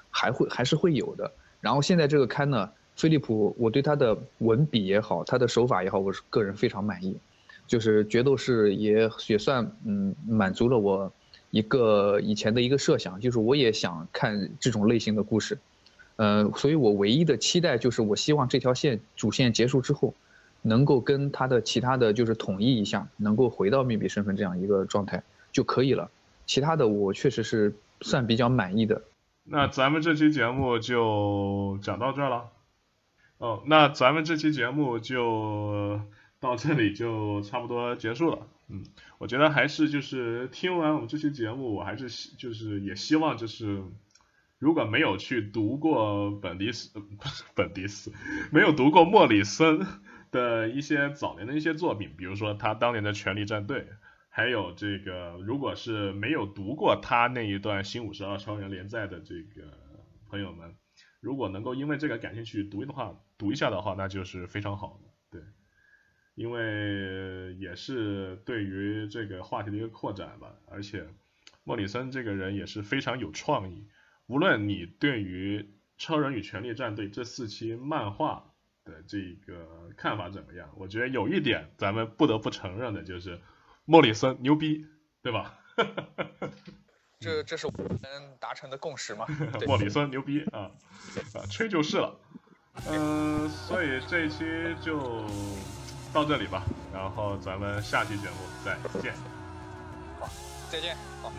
还会还是会有的。然后现在这个刊呢，飞利浦，我对他的文笔也好，他的手法也好，我是个人非常满意。就是决斗士也也算嗯满足了我一个以前的一个设想，就是我也想看这种类型的故事，呃，所以我唯一的期待就是我希望这条线主线结束之后，能够跟他的其他的就是统一一下，能够回到秘密身份这样一个状态就可以了。其他的我确实是算比较满意的。那咱们这期节目就讲到这儿了。哦，那咱们这期节目就。到这里就差不多结束了，嗯，我觉得还是就是听完我们这期节目，我还是就是也希望就是如果没有去读过本迪斯不是本迪斯，没有读过莫里森的一些早年的一些作品，比如说他当年的《权力战队》，还有这个如果是没有读过他那一段新五十二超人连载的这个朋友们，如果能够因为这个感兴趣读的话，读一下的话，那就是非常好的，对。因为也是对于这个话题的一个扩展吧，而且莫里森这个人也是非常有创意。无论你对于《超人与权力战队》这四期漫画的这个看法怎么样，我觉得有一点咱们不得不承认的就是莫里森牛逼，对吧？<laughs> 这这是我们达成的共识嘛？<laughs> 莫里森牛逼啊啊，吹就是了。嗯，所以这一期就。到这里吧，然后咱们下期节目再见。好，再见。好。